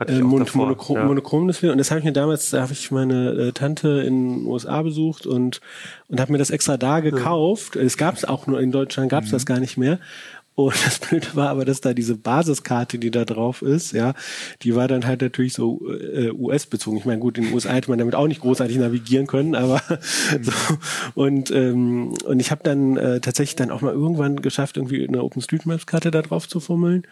Hatte ich äh, mon davor, monochrom, ja. monochrom Display. Und das habe ich mir damals, da habe ich meine äh, Tante in den USA besucht und und habe mir das extra da gekauft. Es gab es auch nur in Deutschland, gab es das gar nicht mehr. Und das Blöde war aber, dass da diese Basiskarte, die da drauf ist, ja, die war dann halt natürlich so äh, US-bezogen. Ich meine, gut, in den USA hätte man damit auch nicht großartig navigieren können, aber so. Und, ähm, und ich habe dann äh, tatsächlich dann auch mal irgendwann geschafft, irgendwie eine OpenStreetMaps-Karte da drauf zu fummeln.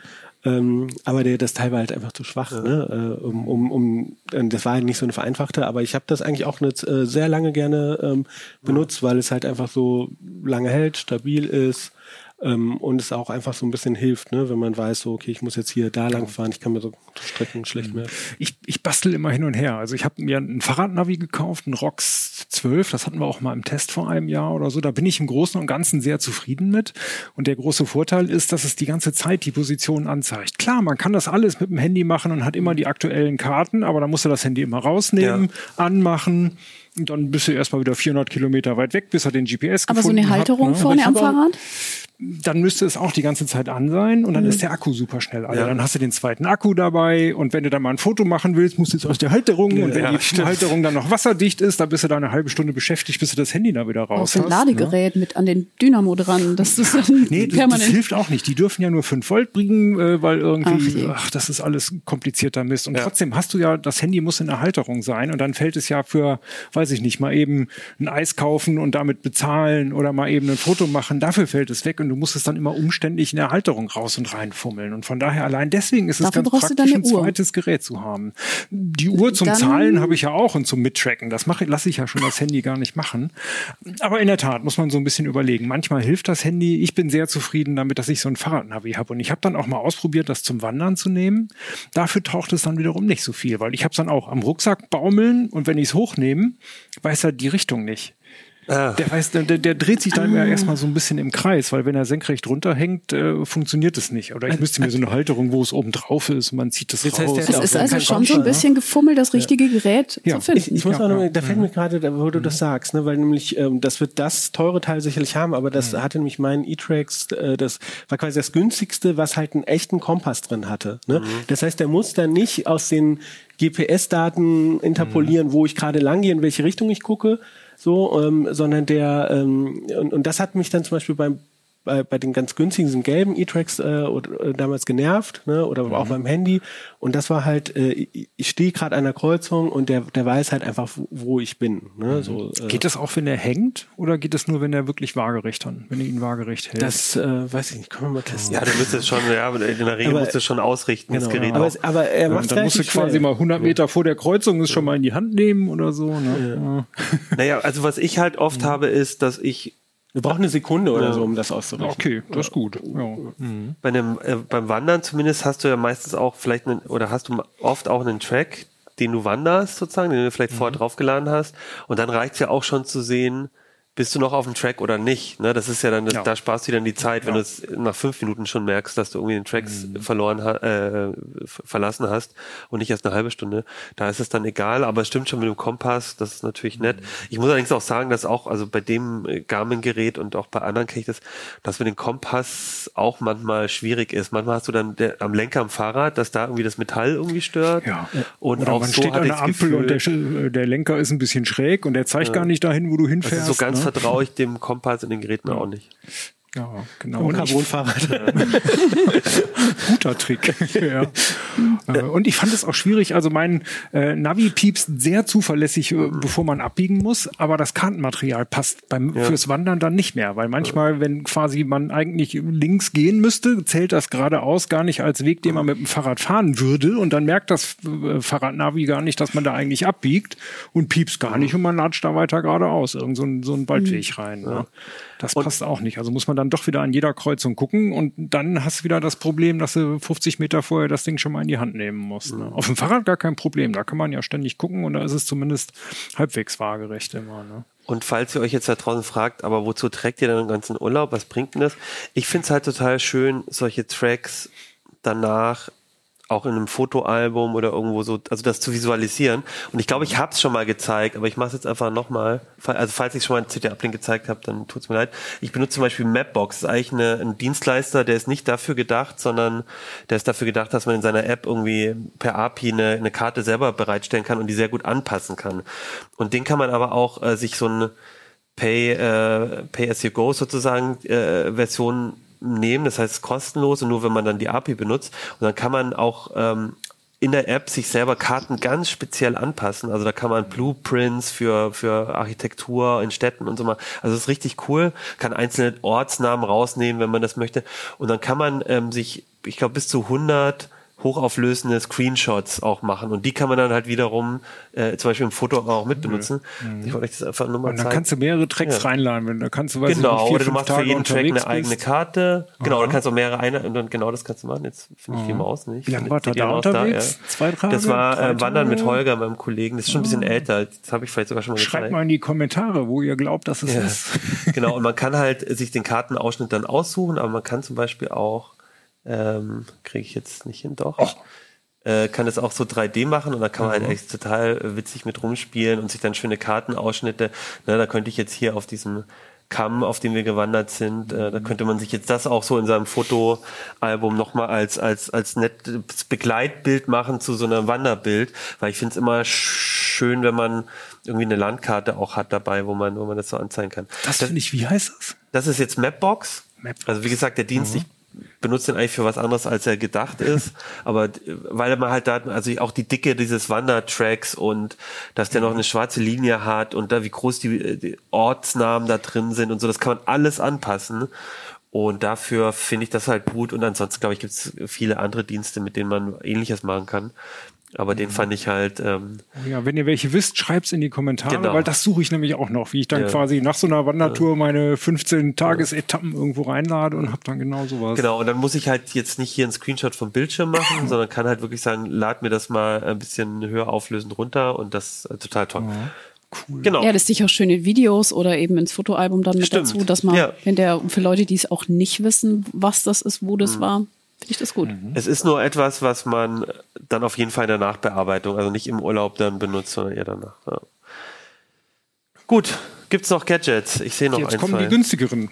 Ähm, aber der, das Teil war halt einfach zu schwach, ne? Äh, um, um, um, und das war halt nicht so eine vereinfachte, aber ich habe das eigentlich auch eine, äh, sehr lange gerne ähm, benutzt, weil es halt einfach so lange hält, stabil ist ähm, und es auch einfach so ein bisschen hilft, ne? wenn man weiß, so, okay, ich muss jetzt hier da lang fahren, ich kann mir so Strecken schlecht merken. Ich, ich bastel immer hin und her. Also ich habe mir ein Fahrradnavi gekauft, ein ROX 12, das hatten wir auch mal im Test vor einem Jahr oder so. Da bin ich im Großen und Ganzen sehr zufrieden mit. Und der große Vorteil ist, dass es die ganze Zeit die Position anzeigt. Klar, man kann das alles mit dem Handy machen und hat immer die aktuellen Karten, aber da musst du das Handy immer rausnehmen, anmachen. Und dann bist du erstmal wieder 400 Kilometer weit weg, bis er den GPS Aber so gefunden eine Halterung hat, ne? vorne am Aber Fahrrad? dann müsste es auch die ganze Zeit an sein und dann ist der Akku super schnell. Also Ja. dann hast du den zweiten Akku dabei und wenn du dann mal ein Foto machen willst, musst du jetzt aus der Halterung und wenn Ja, die stimmt. Halterung dann noch wasserdicht ist, dann bist du da eine halbe Stunde beschäftigt, bis du das Handy da wieder raus so ein hast. ne? Ladegerät mit an den Dynamo dran. Das ist Nee, das, das permanent. hilft auch nicht. Die dürfen ja nur 5 Volt bringen, äh, weil Ach irgendwie, je. ach, das ist alles komplizierter Mist. Und Ja. trotzdem hast du ja, das Handy muss in der Halterung sein und dann fällt es ja für, weiß ich nicht, mal eben ein Eis kaufen und damit bezahlen oder mal eben ein Foto machen. Dafür fällt es weg und du musst es dann immer umständlich in der Halterung raus und reinfummeln. Und von daher allein deswegen ist es Dafür ganz praktisch, ein zweites Gerät zu haben. Die Uhr zum Dann- Zahlen habe ich ja auch und zum Mittracken. Das mache, lasse ich ja schon das Handy gar nicht machen. Aber in der Tat muss man so ein bisschen überlegen. Manchmal hilft das Handy. Ich bin sehr zufrieden damit, dass ich so ein Fahrradnavi habe. Und ich habe dann auch mal ausprobiert, das zum Wandern zu nehmen. Dafür taucht es dann wiederum nicht so viel, weil ich habe es dann auch am Rucksack baumeln und wenn ich es hochnehme, weiß er die Richtung nicht. Ah. Der, weiß, der, der dreht sich dann ja erstmal so ein bisschen im Kreis, weil wenn er senkrecht runterhängt, äh, funktioniert es nicht. Oder ich müsste mir so eine Halterung, wo es oben drauf ist, und man zieht Das heißt, raus. Es auch ist so also schon so ein ne? bisschen gefummelt, das richtige Gerät Ja. zu finden. Ich, ich muss Ja, auch noch, ja. da fällt mir gerade, da- wo du das sagst, ne, weil nämlich ähm, das wird das teure Teil sicherlich haben, aber das hatte nämlich mein E-Trax, äh, das war quasi das günstigste, was halt einen echten Kompass drin hatte. Ne? Das heißt, der muss dann nicht aus den GPS-Daten interpolieren, wo ich gerade lang gehe, in welche Richtung ich gucke, so, ähm, sondern der ähm, und, und das hat mich dann zum Beispiel beim bei, bei den ganz günstigen, diesen gelben E-Tracks äh, oder, äh, damals genervt, ne? oder auch beim Handy. Und das war halt, äh, ich, stehe gerade an der Kreuzung und der, der weiß halt einfach, wo, ich bin. Ne? So, äh, Geht das auch, wenn er hängt? Oder geht das nur, wenn er wirklich waagerecht hat? Wenn er ihn waagerecht hält? das äh, weiß ich nicht, können wir mal testen. Ja, du müsstest schon, ja, in der Regel Aber- musst du schon ausrichten, das Genau. Gerät aber, auch. es, aber er Ja, macht dann musst du quasi mal 100 Meter vor der Kreuzung es schon mal in die Hand nehmen oder so. Ne? Ja. Naja, also was ich halt oft habe, ist, dass ich Wir brauchen eine Sekunde oder so, um das auszurechnen. Okay, das ist gut. Ja. bei einem, äh, beim Wandern zumindest hast du ja meistens auch vielleicht einen, oder hast du oft auch einen Track, den du wanderst sozusagen, den du vielleicht vorher draufgeladen hast. Und dann reicht's ja auch schon zu sehen, bist du noch auf dem Track oder nicht. Ne? Das ist ja dann, das, Ja. da sparst du dir dann die Zeit, wenn du es nach fünf Minuten schon merkst, dass du irgendwie den Tracks verloren ha äh, verlassen hast und nicht erst eine halbe Stunde. Da ist es dann egal, aber es stimmt schon mit dem Kompass, das ist natürlich nett. Ich muss allerdings auch sagen, dass auch, also bei dem äh, Garmin-Gerät und auch bei anderen kenne ich das, dass mit dem Kompass auch manchmal schwierig ist. Manchmal hast du dann der, am Lenker am Fahrrad, dass da irgendwie das Metall irgendwie stört. Ja. Und Oder auch man so steht an der das Ampel Gefühl, und der, äh, der Lenker ist ein bisschen schräg und der zeigt gar nicht dahin, wo du hinfährst. also so ganz ne? Vertraue ich dem Kompass in den Geräten auch nicht. Ja, genau. Und Carbonfahrrad. guter Trick. ja. Äh, Und ich fand es auch schwierig. Also mein äh, Navi piepst sehr zuverlässig, äh, bevor man abbiegen muss, aber das Kartenmaterial passt beim fürs Wandern dann nicht mehr, weil manchmal, wenn quasi man eigentlich links gehen müsste, zählt das geradeaus gar nicht als Weg, den man mit dem Fahrrad fahren würde und dann merkt das äh, Fahrradnavi gar nicht, dass man da eigentlich abbiegt und piepst gar nicht und man latscht da weiter geradeaus, irgend so ein, so ein Waldweg rein. Ne? Das passt auch nicht. Also muss man dann doch wieder an jeder Kreuzung gucken und dann hast du wieder das Problem, dass du 50 Meter vorher das Ding schon mal in die Hand nehmen musst. Ne? Auf dem Fahrrad gar kein Problem. Da kann man ja ständig gucken und da ist es zumindest halbwegs waagerecht immer. Ne? Und falls ihr euch jetzt da draußen fragt, aber wozu trägt ihr denn den ganzen Urlaub? Was bringt denn das? Ich finde es halt total schön, solche Tracks danach auch in einem Fotoalbum oder irgendwo so, also das zu visualisieren. Und ich glaube, ich habe es schon mal gezeigt, aber ich mache es jetzt einfach nochmal. Also falls ich schon mal einen CT-Uplink gezeigt habe, dann tut's mir leid. Ich benutze zum Beispiel Mapbox. Das ist eigentlich eine, ein Dienstleister, der ist nicht dafür gedacht, sondern der ist dafür gedacht, dass man in seiner App irgendwie per API eine, eine Karte selber bereitstellen kann und die sehr gut anpassen kann. Und den kann man aber auch äh, sich so ein Pay, äh, Pay as you go sozusagen äh, Version nehmen. Das heißt kostenlos und nur wenn man dann die API benutzt. Und dann kann man auch ähm, in der App sich selber Karten ganz speziell anpassen. Also da kann man Blueprints für, für Architektur in Städten und so mal. Also das ist richtig cool. Kann einzelne Ortsnamen rausnehmen, wenn man das möchte. Und dann kann man ähm, sich, ich glaube, bis zu 100 hochauflösende Screenshots auch machen und die kann man dann halt wiederum äh, zum Beispiel im Foto auch mit benutzen. Ich wollte euch das einfach nur mal Und dann zeigen. kannst du mehrere Tracks Ja. reinladen. Wenn, da kannst du, weiß Genau, ich nicht, vier, oder du machst für Tage jeden Track eine unterwegs eigene bist. Karte. Genau, Aha. du kannst auch mehrere eine und dann genau das kannst du machen. Jetzt finde ich die Maus nicht. Wie lange Seht wart ihr ihr da unterwegs? Zwei Tage? Das war Drei äh, Wandern mit? Holger, meinem Kollegen. Das ist schon ein bisschen älter. Das habe ich vielleicht sogar schon mal Schreibt gezeigt. mal in die Kommentare, wo ihr glaubt, dass es Ja. ist. genau, und man kann halt sich den Kartenausschnitt dann aussuchen, aber man kann zum Beispiel auch, ähm, kriege ich jetzt nicht hin, doch. Äh, kann es auch so 3D machen und da kann man halt echt total witzig mit rumspielen und sich dann schöne Kartenausschnitte, ne, da könnte ich jetzt hier auf diesem Kamm, auf dem wir gewandert sind, äh, da könnte man sich jetzt das auch so in seinem Fotoalbum nochmal als, als, als nettes Begleitbild machen zu so einem Wanderbild, weil ich finde es immer sch- schön, wenn man irgendwie eine Landkarte auch hat dabei, wo man, wo man das so anzeigen kann. Das finde ich, wie heißt das? Das ist jetzt Mapbox. Mapbox. Also wie gesagt, der Dienst, ich benutze den eigentlich für was anderes, als er gedacht ist. Aber äh, weil man halt da, also auch die Dicke dieses Wandertracks und dass der noch eine schwarze Linie hat und da wie groß die, die Ortsnamen da drin sind und so, das kann man alles anpassen. Und dafür finde ich das halt gut. Und ansonsten, glaube ich, gibt es viele andere Dienste, mit denen man ähnliches machen kann. Aber den fand ich halt, ähm, Ja, wenn ihr welche wisst, schreibt's in die Kommentare, Genau. weil das suche ich nämlich auch noch, wie ich dann Ja. quasi nach so einer Wandertour meine 15 Tagesetappen irgendwo reinlade und habe dann genau sowas. Genau, und dann muss ich halt jetzt nicht hier einen Screenshot vom Bildschirm machen, sondern kann halt wirklich sagen, lad mir das mal ein bisschen höher auflösend runter und das ist total toll. Cool. Genau. Ja, das sicher auch schöne Videos oder eben ins Fotoalbum dann mit Stimmt. dazu, dass man, Ja. wenn der, für Leute, die es auch nicht wissen, was das ist, wo Mhm. das war, finde ich das gut. Es ist nur etwas, was man dann auf jeden Fall in der Nachbearbeitung, also nicht im Urlaub dann benutzt, sondern eher danach. Ja. Gut, gibt's noch Gadgets? Ich sehe noch Jetzt ein, kommen zwei. die günstigeren.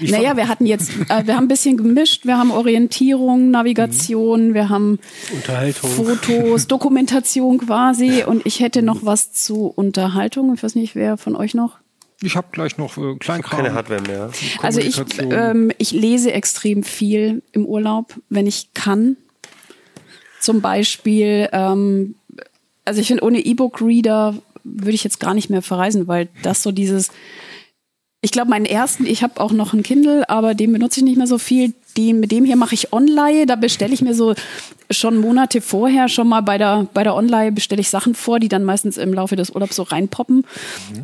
Ich naja, wir hatten jetzt, äh, wir haben ein bisschen gemischt, wir haben Orientierung, Navigation, wir haben Unterhaltung. Fotos, Dokumentation quasi und ich hätte noch was zu Unterhaltung. Ich weiß nicht, wer von euch noch? Ich habe gleich noch äh, Kleinkram. Keine Hardware mehr. Also ich, ähm, ich lese extrem viel im Urlaub, wenn ich kann. Zum Beispiel, ähm, also ich finde, ohne E-Book-Reader würde ich jetzt gar nicht mehr verreisen, weil das so dieses, ich glaube, meinen ersten, ich habe auch noch ein Kindle, aber den benutze ich nicht mehr so viel. Den, mit dem hier mache ich Online. Da bestelle ich mir so schon Monate vorher schon mal bei der, bei der Online bestelle ich Sachen vor, die dann meistens im Laufe des Urlaubs so reinpoppen.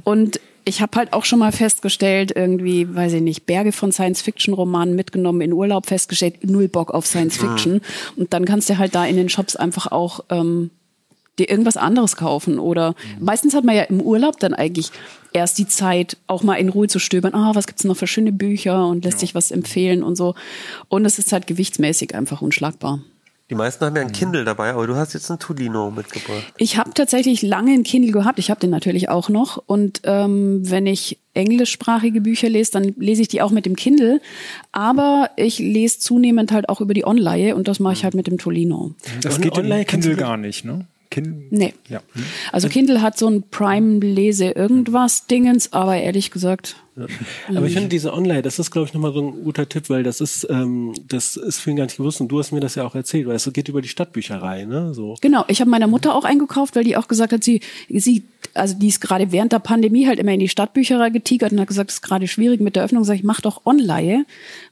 Und ich habe halt auch schon mal festgestellt, irgendwie, weiß ich nicht, Berge von Science-Fiction-Romanen mitgenommen in Urlaub, festgestellt, null Bock auf Science-Fiction. Und dann kannst du halt da in den Shops einfach auch ähm, dir irgendwas anderes kaufen. Oder meistens hat man ja im Urlaub dann eigentlich erst die Zeit, auch mal in Ruhe zu stöbern. Ah, was gibt's noch für schöne Bücher und lässt sich was empfehlen und so. Und es ist halt gewichtsmäßig einfach unschlagbar. Die meisten haben ja Mhm. ein Kindle dabei, aber du hast jetzt ein Tolino mitgebracht. Ich habe tatsächlich lange ein Kindle gehabt. Ich habe den natürlich auch noch. Und ähm, wenn ich englischsprachige Bücher lese, dann lese ich die auch mit dem Kindle. Aber ich lese zunehmend halt auch über die Online und das mache ich halt mit dem Tolino. das Und geht online Kindle gar nicht, ne? Kindle. Nee. Ja. Also Kindle hat so ein Prime-Lese irgendwas Dingens, aber ehrlich gesagt, Aber ich finde diese Online, das ist glaube ich nochmal so ein guter Tipp, weil das ist, ähm, das ist vielen gar nicht gewusst und du hast mir das ja auch erzählt, weil es geht über die Stadtbücherei, ne? So. Genau, ich habe meiner Mutter auch eingekauft, weil die auch gesagt hat, sie, sie, also die ist gerade während der Pandemie halt immer in die Stadtbücherei getigert und hat gesagt, es ist gerade schwierig mit der Öffnung. Sag ich, mach doch Online,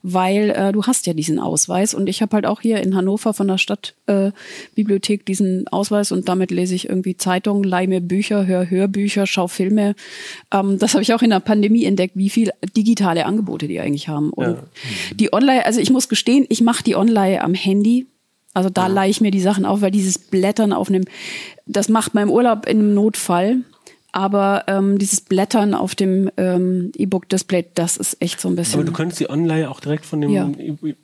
weil äh, du hast ja diesen Ausweis und ich habe halt auch hier in Hannover von der Stadtbibliothek äh, diesen Ausweis und damit lese ich irgendwie Zeitungen, leih mir Bücher, höre Hörbücher, schau Filme. Ähm, das habe ich auch in der Pandemie entdeckt, wie viel digitale Angebote die eigentlich haben. Und die Online, also ich muss gestehen, ich mache die Online am Handy. Also da leihe ich mir die Sachen auf, weil dieses Blättern auf einem, das macht man im Urlaub in einem Notfall. Aber ähm, dieses Blättern auf dem ähm, E-Book-Display, das ist echt so ein bisschen. Aber du könntest die Online auch direkt von dem Ja. E-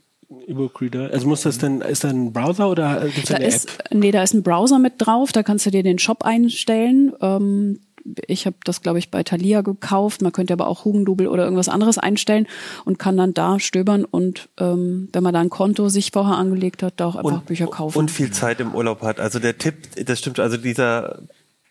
E-Book Reader. Also muss das dann, ist da ein Browser oder gibt es Da eine ist, App? nee, da ist ein Browser mit drauf, da kannst du dir den Shop einstellen. Ähm, ich habe das, glaube ich, bei Thalia gekauft. Man könnte aber auch Hugendubel oder irgendwas anderes einstellen und kann dann da stöbern und ähm, wenn man da ein Konto sich vorher angelegt hat, da auch einfach Bücher kaufen. und viel Zeit im Urlaub hat. Also der Tipp, das stimmt, also dieser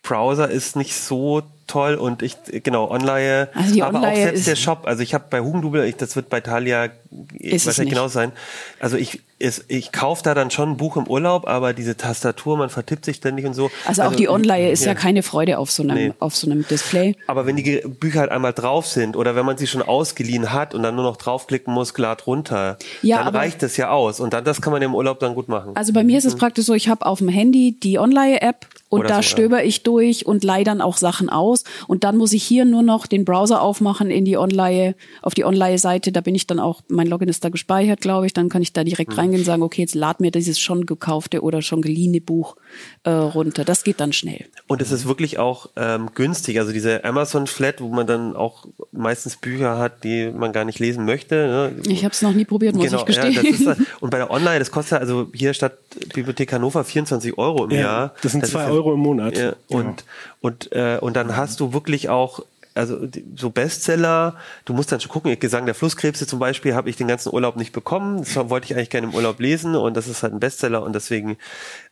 Browser ist nicht so toll und ich, genau, Online, Also aber auch Online selbst ist- der Shop, also ich habe bei Hugendubel, ich, das wird bei Thalia wahrscheinlich genau sein. Also ich, es, ich kaufe da dann schon ein Buch im Urlaub, aber diese Tastatur, man vertippt sich ständig und so. also auch die Online ist ja. keine Freude auf so einem, Nee. auf so einem Display. Aber wenn die Bücher halt einmal drauf sind oder wenn man sie schon ausgeliehen hat und dann nur noch draufklicken muss, glatt runter, Ja, dann reicht das ja aus. Und dann das kann man im Urlaub dann gut machen. Also bei mir ist es praktisch so, ich habe auf dem Handy die Online-App und Oder da so, ja. stöber ich durch und leihe dann auch Sachen aus. Und dann muss ich hier nur noch den Browser aufmachen in die Online, auf die Online-Seite. Da bin ich dann auch, mein Login ist da gespeichert, glaube ich. Dann kann ich da direkt Mhm. reingehen und sagen, okay, jetzt lad mir dieses schon gekaufte oder schon geliehene Buch äh, runter. Das geht dann schnell. Und es ist wirklich auch ähm, günstig. Also diese Amazon Flat, wo man dann auch meistens Bücher hat, die man gar nicht lesen möchte. Ne? Ich habe es noch nie probiert, muss ich ja, gestehen. das ist, und bei der Online, das kostet also hier statt Bibliothek Hannover 24 Euro im Ja, Jahr. das sind ist zwei ja- Euro im Monat. Ja, und, und, äh, und dann hast du wirklich auch also so Bestseller, du musst dann schon gucken, Gesang der Flusskrebse zum Beispiel habe ich den ganzen Urlaub nicht bekommen. Das wollte ich eigentlich gerne im Urlaub lesen und das ist halt ein Bestseller und deswegen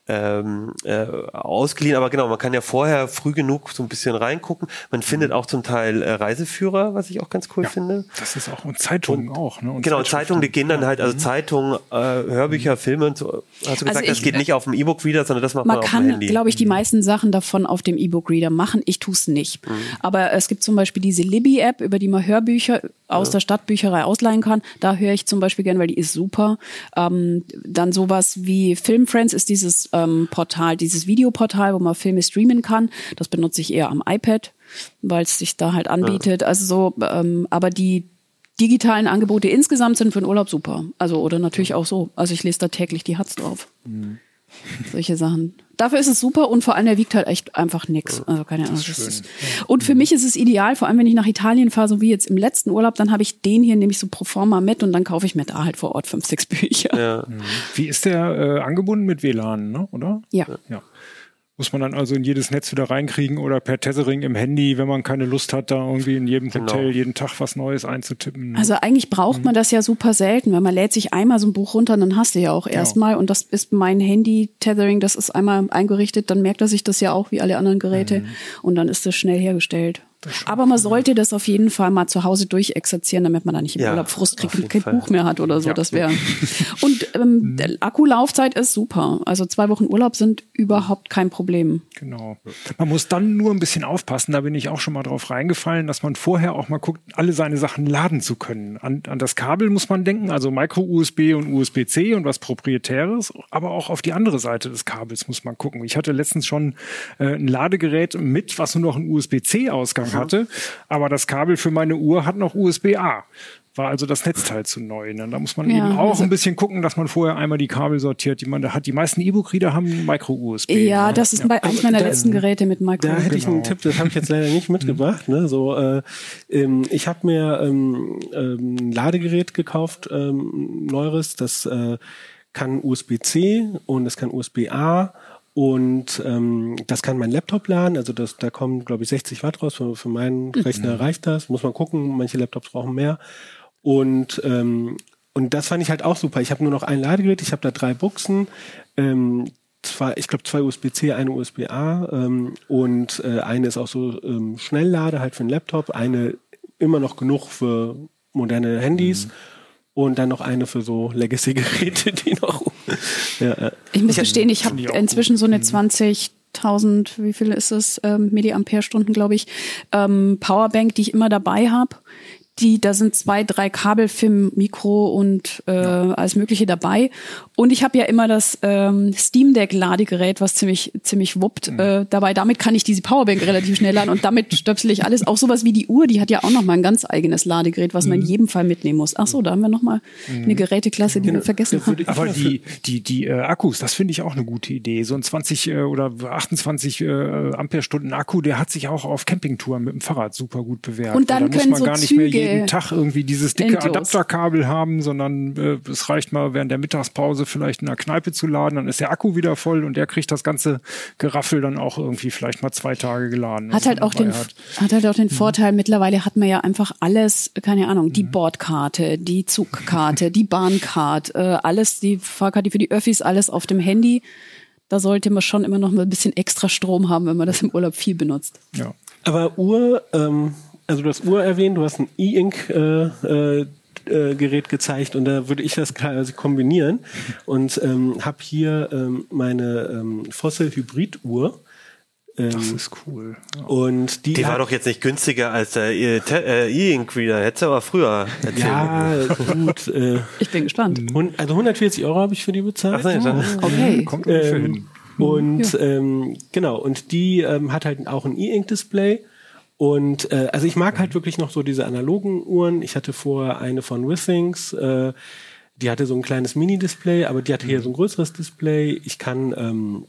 ähm, äh, ausgeliehen. Aber genau, man kann ja vorher früh genug so ein bisschen reingucken. Man findet auch zum Teil äh, Reiseführer, was ich auch ganz cool finde. Das ist auch, und Zeitungen auch, ne? Und Genau. Zeitungen, die gehen dann halt, also Zeitungen, äh, Hörbücher, Filme und so. Hast du gesagt, Also das ich- geht nicht auf dem E-Book-Reader, sondern das macht man, Man auf dem kann, Handy. glaube ich, die meisten Sachen davon auf dem E-Book-Reader machen. Ich tue es nicht. Mhm. Aber es gibt zum Beispiel diese Libby-App, über die man Hörbücher aus der Stadtbücherei ausleihen kann. Da höre ich zum Beispiel gern, weil die ist super. Ähm, dann sowas wie Filmfriends ist dieses ähm, Portal, dieses Videoportal, wo man Filme streamen kann. Das benutze ich eher am iPad, weil es sich da halt anbietet. Also so, ähm, aber die digitalen Angebote insgesamt sind für den Urlaub super. Also oder natürlich auch so. Also ich lese da täglich die Hatz drauf. Solche Sachen. Dafür ist es super und vor allem der wiegt halt echt einfach nix. Also keine Ahnung. Das ist, und für mich ist es ideal, vor allem wenn ich nach Italien fahre, so wie jetzt im letzten Urlaub, dann habe ich den hier nämlich so pro forma mit und dann kaufe ich mir da halt vor Ort fünf, sechs Bücher. ja. Wie ist der äh, angebunden mit WLAN, ne? oder? Ja. Ja. Muss man dann also in jedes Netz wieder reinkriegen oder per Tethering im Handy, wenn man keine Lust hat, da irgendwie in jedem Genau. Hotel jeden Tag was Neues einzutippen. Also eigentlich braucht man das ja super selten, weil man lädt sich einmal so ein Buch runter, dann hast du ja auch erstmal und das ist mein Handy-Tethering, das ist einmal eingerichtet, dann merkt er sich das ja auch wie alle anderen Geräte und dann ist das schnell hergestellt. Aber man sollte das auf jeden Fall mal zu Hause durchexerzieren, damit man da nicht im Ja, Urlaub Frust kriegt und kein Fall. Buch mehr hat oder so. Ja. Das wäre. Und ähm, der Akkulaufzeit ist super. Also zwei Wochen Urlaub sind überhaupt kein Problem. Genau. Man muss dann nur ein bisschen aufpassen, da bin ich auch schon mal drauf reingefallen, dass man vorher auch mal guckt, alle seine Sachen laden zu können. An, an das Kabel muss man denken, also Micro-USB und USB-C und was Proprietäres, aber auch auf die andere Seite des Kabels muss man gucken. Ich hatte letztens schon äh, ein Ladegerät mit, was nur noch einen USB-C-Ausgang hatte, aber das Kabel für meine Uhr hat noch USB-A. War also das Netzteil zu neu. Ne? Da muss man Ja, eben auch also- ein bisschen gucken, dass man vorher einmal die Kabel sortiert, die man da hat. Die meisten E-Book-Reader haben Micro-USB. Ja, ne? das ist bei eins meiner letzten Geräte mit Micro. Da hätte ich einen Genau. Tipp, das habe ich jetzt leider nicht mitgebracht. Ne? So, äh, ähm, ich habe mir ähm, ähm, ein Ladegerät gekauft, ähm, neueres, das äh, kann USB-C und es kann USB-A und ähm, das kann mein Laptop laden. Also das, da kommen, glaube ich, 60 Watt raus. Für, für meinen Rechner reicht das. Muss man gucken. Manche Laptops brauchen mehr. Und ähm, und das fand ich halt auch super. Ich habe nur noch ein Ladegerät. Ich habe da drei Buchsen. Ähm, zwei, ich glaube zwei USB-C, eine USB-A ähm, und äh, eine ist auch so ähm, Schnelllade halt für den Laptop, eine immer noch genug für moderne Handys. Und dann noch eine für so Legacy-Geräte, die noch. Ja. Ich muss gestehen, ich habe inzwischen so eine 20.000, wie viel ist es, ähm, Milliampere-Stunden, glaube ich, ähm, Powerbank, die ich immer dabei habe. Die, da sind zwei, drei Kabel für Mikro und äh, alles Mögliche dabei. Und ich habe ja immer das ähm, Steam Deck Ladegerät, was ziemlich ziemlich wuppt. Äh, dabei, damit kann ich diese Powerbank relativ schnell laden und damit stöpsel ich alles. Auch sowas wie die Uhr, die hat ja auch noch mal ein ganz eigenes Ladegerät, was man in jedem Fall mitnehmen muss. Ach so, da haben wir noch mal eine Geräteklasse, die wir vergessen haben. Aber die, die, die äh, Akkus, das finde ich auch eine gute Idee. So ein 20 äh, oder 28 äh, Ampere-Stunden Akku, der hat sich auch auf Campingtouren mit dem Fahrrad super gut bewährt. Und dann da muss können man so gar nicht mehr Züge jeden Tag irgendwie dieses dicke endlos. Adapterkabel haben, sondern äh, es reicht mal während der Mittagspause vielleicht in der Kneipe zu laden, dann ist der Akku wieder voll und der kriegt das ganze Geraffel dann auch irgendwie vielleicht mal zwei Tage geladen. Hat halt man auch den, hat. hat halt auch Mhm. den Vorteil, mittlerweile hat man ja einfach alles, keine Ahnung, die Bordkarte, die Zugkarte, die Bahncard, äh, alles, die Fahrkarte für die Öffis, alles auf dem Handy. Da sollte man schon immer noch mal ein bisschen extra Strom haben, wenn man das im Urlaub viel benutzt. Ja. Aber Uhr, ähm, also du hast Uhr erwähnt, du hast ein E-Ink äh, äh, äh, Gerät gezeigt und da würde ich das quasi kombinieren und ähm, habe hier ähm, meine ähm, Fossil Hybrid Uhr. Ähm, Das ist cool. Ja. und die, Die war doch jetzt nicht günstiger als der Te- äh, E-Ink Reader. Hättest du aber früher erzählen. ja gut. Äh, Ich bin gespannt. hun- also 140 Euro habe ich für die bezahlt. Ach, nein, dann- Okay. Kommt ungefähr Ähm, hin. und ähm, genau, und die ähm, hat halt auch ein E-Ink-Display. Und äh, also ich mag halt wirklich noch so diese analogen Uhren. Ich hatte vorher eine von Withings, äh, die hatte so ein kleines Mini-Display, aber die hatte hier so ein größeres Display. Ich kann ähm,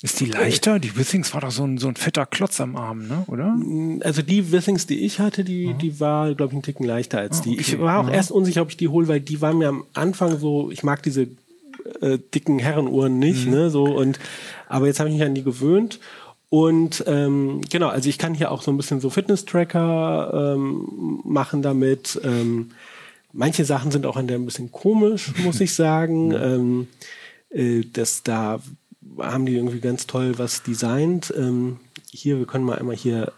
Ist die leichter? Die Withings war doch so ein, so ein fetter Klotz am Arm, ne? oder? also die Withings, die ich hatte, die, die war, glaube ich, einen Ticken leichter als die. Ich war auch erst unsicher, ob ich die hole, weil die war mir am Anfang so, ich mag diese äh, dicken Herrenuhren nicht, ne? So und aber jetzt habe ich mich an die gewöhnt. Und ähm, genau, also ich kann hier auch so ein bisschen so Fitness-Tracker ähm, machen damit. Ähm, manche Sachen sind auch an der ein bisschen komisch, muss ich sagen. Ähm, äh, das da haben die irgendwie ganz toll was designt. Ähm, hier, wir können mal einmal hier.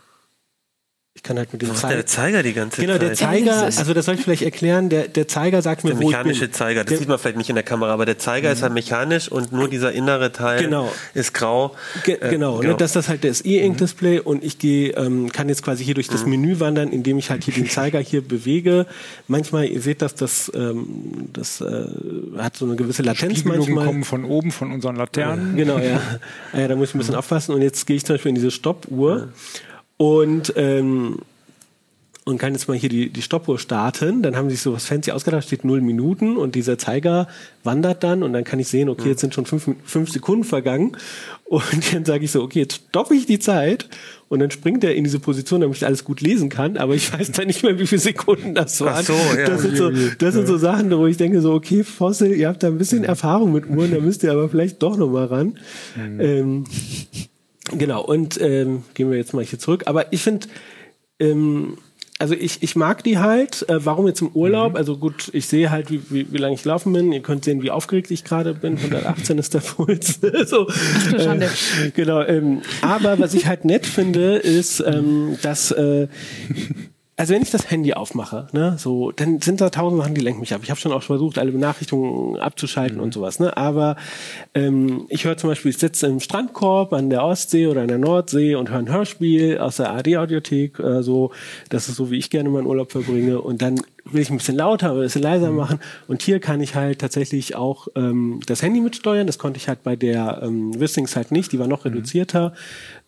Ich kann halt mit dem Was macht der Zeiger. Zeiger die ganze Genau, der Zeit? Zeiger, das also das soll ich vielleicht erklären, der, der Zeiger sagt mir, der wo ich bin. mechanische Zeiger, das Der- sieht man vielleicht nicht in der Kamera, aber der Zeiger ist halt mechanisch und nur dieser innere Teil Genau. ist grau. Ge Äh, genau, Ne, das ist halt das E-Ink-Display und ich gehe, ähm, kann jetzt quasi hier durch das Menü wandern, indem ich halt hier den Zeiger hier bewege. Manchmal, ihr seht das, das, ähm, das äh, hat so eine gewisse Latenz Spiegelungen manchmal. kommen von oben, von unseren Laternen. Genau, ja. Ah ja. Da muss ich ein bisschen aufpassen. Und jetzt gehe ich zum Beispiel in diese Stoppuhr und ähm, und kann jetzt mal hier die, die Stoppuhr starten. Dann haben sie sich so was fancy ausgedacht, steht null Minuten und dieser Zeiger wandert dann und dann kann ich sehen, okay, jetzt sind schon fünf, fünf Sekunden vergangen. Und dann sage ich so, okay, jetzt stoppe ich die Zeit und dann springt er in diese Position, damit ich alles gut lesen kann, aber ich weiß dann nicht mehr, wie viele Sekunden das waren. Ach so, ja. Das sind so, das sind so Sachen, wo ich denke so, okay, Fossil, ihr habt da ein bisschen Erfahrung mit Uhren, da müsst ihr aber vielleicht doch noch mal ran. Ähm, genau, und ähm, gehen wir jetzt mal hier zurück. Aber ich finde, ähm, also ich, ich mag die halt. Äh, warum jetzt im Urlaub? Also gut, ich sehe halt, wie, wie, wie lange ich laufen bin. Ihr könnt sehen, wie aufgeregt ich gerade bin. 118 ist der Puls. so, du Schande. äh, genau. Ähm, aber was ich halt nett finde, ist, ähm, dass äh, also wenn ich das Handy aufmache, ne, so, dann sind da tausend Sachen, die lenken mich ab. Ich habe schon auch versucht, alle Benachrichtigungen abzuschalten und sowas, ne? Aber ähm, ich höre zum Beispiel, ich sitze im Strandkorb an der Ostsee oder an der Nordsee und höre ein Hörspiel aus der AD-Audiothek, äh, so, das ist so, wie ich gerne meinen Urlaub verbringe. Und dann will ich ein bisschen lauter, ein bisschen leiser machen. Und hier kann ich halt tatsächlich auch ähm, das Handy mitsteuern. Das konnte ich halt bei der ähm, Wissings halt nicht, die war noch reduzierter.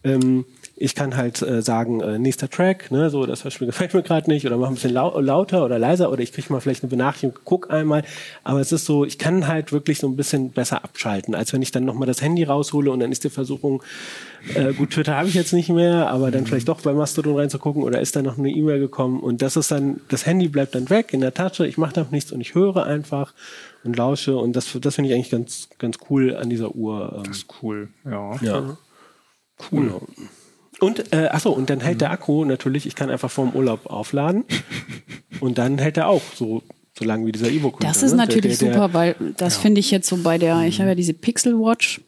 Ähm, ich kann halt äh, sagen, äh, nächster Track, ne, so das Hörspiel gefällt mir gerade nicht oder mach ein bisschen lau lauter oder leiser oder ich kriege mal vielleicht eine Benachrichtigung, guck einmal. Aber es ist so, ich kann halt wirklich so ein bisschen besser abschalten, als wenn ich dann nochmal das Handy raushole und dann ist die Versuchung, äh, gut, Twitter habe ich jetzt nicht mehr, aber dann vielleicht doch bei Mastodon reinzugucken oder ist da noch eine E-Mail gekommen und das ist dann, das Handy bleibt dann weg in der Tasche, ich mache damit nichts und ich höre einfach und lausche und das, das finde ich eigentlich ganz, ganz cool an dieser Uhr. Ähm, Das ist cool, ja. ja. Cool. Und, äh, achso, und dann hält der Akku natürlich, ich kann einfach vorm Urlaub aufladen und dann hält er auch so, so lange wie dieser E-Book. Das ist natürlich super, weil das finde ich jetzt so bei der, ich habe ja diese Pixel Watch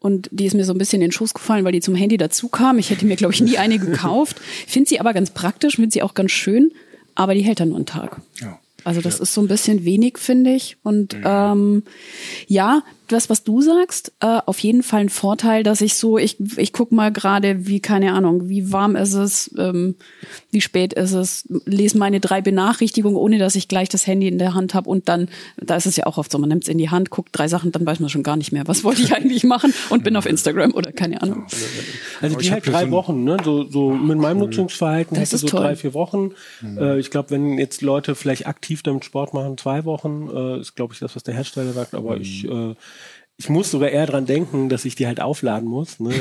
und die ist mir so ein bisschen in den Schoß gefallen, weil die zum Handy dazu kam. Ich hätte mir, glaube ich, nie eine gekauft. Finde sie aber ganz praktisch, finde sie auch ganz schön. aber die hält dann nur einen Tag. Ja. Also das ist so ein bisschen wenig, finde ich. Und ähm, ja, das, was du sagst, äh, auf jeden Fall ein Vorteil, dass ich so, ich, ich guck mal gerade, wie, keine Ahnung, wie warm ist es, ähm, wie spät ist es, lese meine drei Benachrichtigungen, ohne dass ich gleich das Handy in der Hand habe und dann, da ist es ja auch oft so, man nimmt es in die Hand, guckt drei Sachen, dann weiß man schon gar nicht mehr, was wollte ich eigentlich machen und bin auf Instagram oder keine Ahnung. Also ich die halt drei so Wochen, ne? So, so mit meinem Nutzungsverhalten Das hätte ist so toll. drei, vier Wochen. Äh, ich glaube, wenn jetzt Leute vielleicht aktiv damit Sport machen, zwei Wochen, äh, ist glaube ich das, was der Hersteller sagt, aber ich äh, ich muss sogar eher dran denken, dass ich die halt aufladen muss, ne?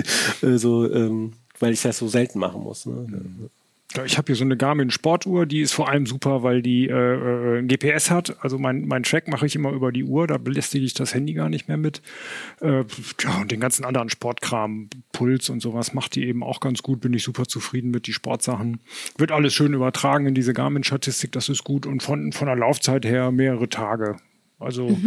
also, ähm, weil ich das so selten machen muss. Ne? Ja, Ich habe hier so eine Garmin Sportuhr, die ist vor allem super, weil die äh, äh, ein GPS hat. Also mein, mein Track mache ich immer über die Uhr, da belästige ich das Handy gar nicht mehr mit. Äh, ja, und den ganzen anderen Sportkram, Puls und sowas macht die eben auch ganz gut, bin ich super zufrieden mit, die Sportsachen. Wird alles schön übertragen in diese Garmin-Statistik, das ist gut. Und von, von der Laufzeit her mehrere Tage. Also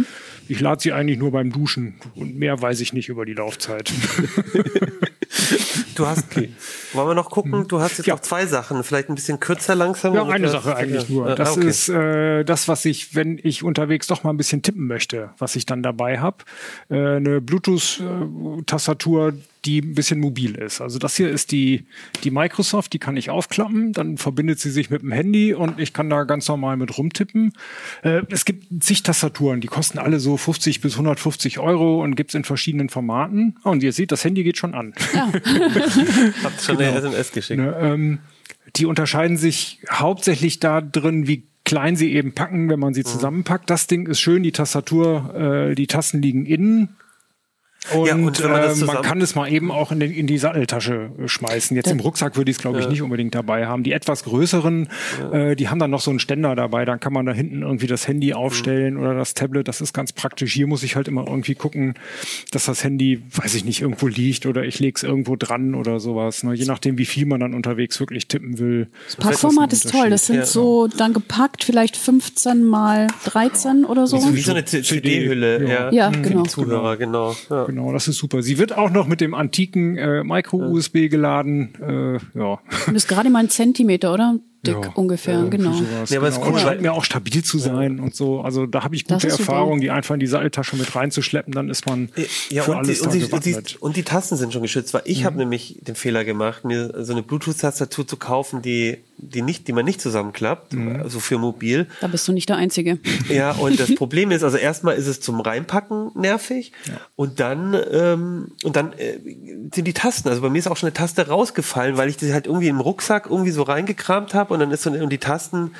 ich lade sie eigentlich nur beim Duschen und mehr weiß ich nicht über die Laufzeit. Du hast, wollen wir noch gucken? Du hast jetzt Ja. noch zwei Sachen, vielleicht ein bisschen kürzer langsam. Ja, eine Sache eigentlich nur. Ah, Das okay. ist äh, das, was ich, wenn ich unterwegs doch mal ein bisschen tippen möchte, was ich dann dabei habe. Äh, eine Bluetooth-Tastatur, die ein bisschen mobil ist. Also das hier ist die, die Microsoft, die kann ich aufklappen, dann verbindet sie sich mit dem Handy und ich kann da ganz normal mit rumtippen. Äh, es gibt zig Tastaturen, die kosten alle so 50 bis 150 Euro und gibt's in verschiedenen Formaten. Oh, und ihr seht, das Handy geht schon an. Habt schon Genau. eine SMS geschickt. Ne, ähm, die unterscheiden sich hauptsächlich da drin, wie klein sie eben packen, wenn man sie zusammenpackt. Das Ding ist schön, die Tastatur, äh, die Tasten liegen innen. Und, Ja, und wenn man das äh, man kann es mal eben auch in, den, in die Satteltasche äh, schmeißen. Jetzt im Rucksack würde ich es, glaube ich, nicht unbedingt dabei haben. Die etwas größeren, äh, die haben dann noch so einen Ständer dabei. Dann kann man da hinten irgendwie das Handy aufstellen oder das Tablet. Das ist ganz praktisch. Hier muss ich halt immer irgendwie gucken, dass das Handy, weiß ich nicht, irgendwo liegt oder ich lege es irgendwo dran oder sowas. Ne? Je nachdem, wie viel man dann unterwegs wirklich tippen will. Das Packformat ist toll. Das sind Ja. so dann gepackt, vielleicht 15 mal 13 oder so. Wie so eine CD-Hülle, ja. Ja, Für genau. Zuhörer, genau. Ja. Genau, das ist super. Sie wird auch noch mit dem antiken äh, Micro-USB geladen. Äh, ja. Und ist gerade mal ein Zentimeter, oder? Dick Ja. ungefähr, genau. Sowas, Ja, aber genau. cool, Und scheint mir auch stabil zu sein und so. Also da habe ich gute. Erfahrungen, die einfach in die Satteltasche mit reinzuschleppen, dann ist man Ja, für und alles die, und, die, und, die, und die Tasten sind schon geschützt, weil ich habe nämlich den Fehler gemacht, mir so eine Bluetooth-Tastatur zu kaufen, die, die, nicht, die man nicht zusammenklappt, also für mobil. Da bist du nicht der Einzige. Ja, und das Problem ist, also erstmal ist es zum Reinpacken nervig und dann ähm, und dann äh, sind die Tasten, also bei mir ist auch schon eine Taste rausgefallen, weil ich die halt irgendwie im Rucksack irgendwie so reingekramt habe und dann ist so und die Tasten,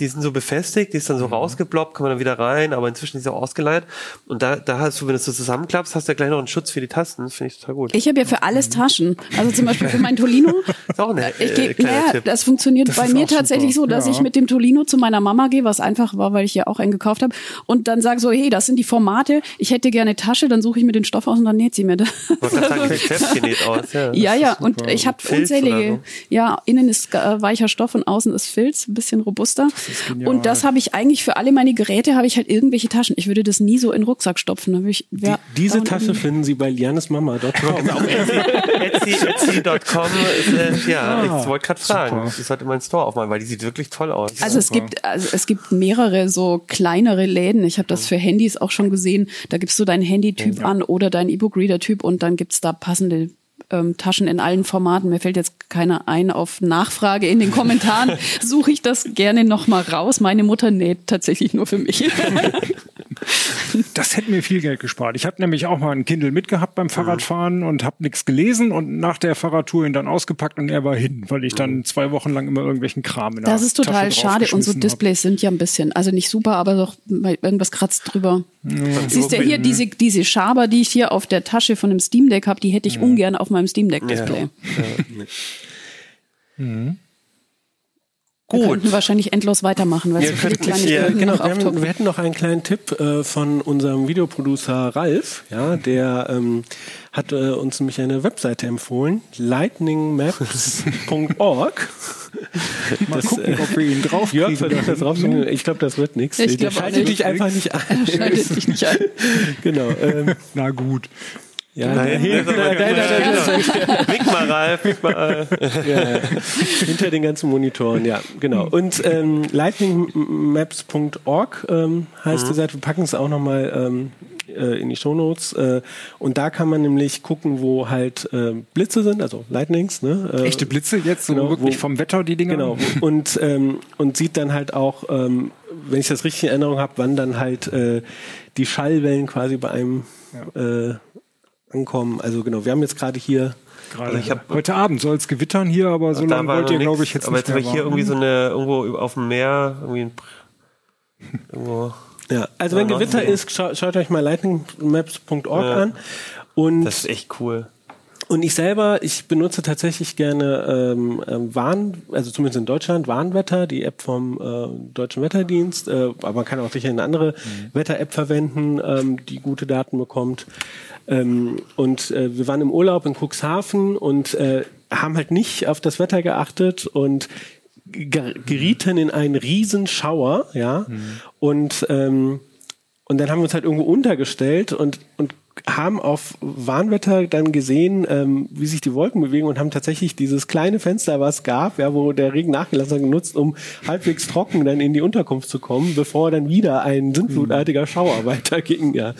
die sind so befestigt, die ist dann so rausgebloppt, kann man dann wieder rein, aber inzwischen ist sie auch ausgeleiert und da da hast du, wenn du es so zusammenklappst, hast du ja gleich noch einen Schutz für die Tasten, das finde ich total gut. Ich habe ja für alles Taschen. Also zum Beispiel für mein Tolino. ist auch ein Ich äh, geh, naja, Tipp. das funktioniert Das bei mir auch super. tatsächlich so, dass Ja. ich mit dem Tolino zu meiner Mama gehe, was einfach war, weil ich ja auch einen gekauft habe. Und dann sage so, hey, das sind die Formate, ich hätte gerne Tasche, dann suche ich mir den Stoff aus und dann näht sie mir das. Sagen, aus, ja. Ja, ja, und ich habe unzählige, so. ja, innen ist äh, weicher Stoff und außen ist Filz, ein bisschen robuster. genial. und das habe ich eigentlich für alle meine Geräte, habe ich halt irgendwelche Taschen. Ich würde das nie so in den Rucksack stopfen. Da würde ich, Die, diese Tasche finden Sie bei lianesmama.com. Etsy, Etsy.com, ist, äh, ja, ich wollte gerade fragen. super. Ich sollte meinen Store aufmachen, weil die sieht wirklich toll aus. Also es gibt, also es gibt mehrere so kleinere Läden. Ich habe das für Handys auch schon gesehen. Da gibst du deinen Handytyp an oder deinen E-Book-Reader-Typ und dann gibt's da passende ähm, Taschen in allen Formaten. Mir fällt jetzt keiner ein. Auf Nachfrage in den Kommentaren suche ich das gerne noch mal raus. Meine Mutter näht tatsächlich nur für mich. Das hätte mir viel Geld gespart. Ich habe nämlich auch mal ein Kindle mitgehabt beim Fahrradfahren und habe nichts gelesen und nach der Fahrradtour ihn dann ausgepackt und er war hin, weil ich dann zwei Wochen lang immer irgendwelchen Kram in der Das ist total Tasche schade. Und so hab. Displays sind ja ein bisschen, also nicht super, aber doch irgendwas kratzt drüber. Siehst du hier, diese, diese Schaber, die ich hier auf der Tasche von dem Steam Deck habe, die hätte ich ungern auf meinem Steam Deck Display. Wir Gut. könnten wahrscheinlich endlos weitermachen, weil Wir so viele könnten- Kleinigkeiten ja, Genau, wir, haben, wir hätten noch einen kleinen Tipp äh, von unserem Videoproducer Ralf, ja, der ähm, hat äh, uns nämlich eine Webseite empfohlen, lightningmaps.org. Mal gucken, ob wir ihn drauf Jörg versucht das drauf. Ich glaube, das wird nichts. Ich Der glaub dich einfach nicht ein. Schaltet dich nicht ein. genau. Ähm, Na gut. Ja, Nein, mal, Ralf, wink mal. ja, ja. hinter den ganzen Monitoren, ja, genau. Und ähm, lightningmaps.org ähm, heißt die Seite. Wir packen es auch nochmal ähm, äh, in die Shownotes. Äh, und da kann man nämlich gucken, wo halt äh, Blitze sind, also Lightnings. Ne? Äh, Echte Blitze jetzt, so genau, wirklich wo- vom Wetter die Dinger. Genau. Und, ähm, und sieht dann halt auch, ähm, wenn ich das richtig in Erinnerung habe, wann dann halt äh, die Schallwellen quasi bei einem äh, ankommen. Also genau, wir haben jetzt gerade hier Gerade Also ich hab- heute Abend soll es gewittern hier, aber so lange wollt ihr, glaube ich, jetzt Aber nicht jetzt habe ich hier warten. irgendwie so eine, irgendwo auf dem Meer, irgendwie ein, irgendwo. Ja, also wenn Gewitter sehen. ist, scha schaut euch mal lightningmaps.org Ja. an. Und, Das ist echt cool. und ich selber, ich benutze tatsächlich gerne ähm, ähm, Warn, also zumindest in Deutschland, Warnwetter, die App vom äh, Deutschen Wetterdienst, äh, aber man kann auch sicher eine andere Wetter-App verwenden, ähm, die gute Daten bekommt. Ähm, und äh, wir waren im Urlaub in Cuxhaven und äh, haben halt nicht auf das Wetter geachtet und ge- gerieten in einen riesen Schauer, ja. Und ähm, und dann haben wir uns halt irgendwo untergestellt und und haben auf Warnwetter dann gesehen, ähm, wie sich die Wolken bewegen und haben tatsächlich dieses kleine Fenster, was gab, ja, wo der Regen nachgelassen hat, genutzt, um halbwegs trocken dann in die Unterkunft zu kommen, bevor dann wieder ein sintflutartiger Schauer weiterging. Ja,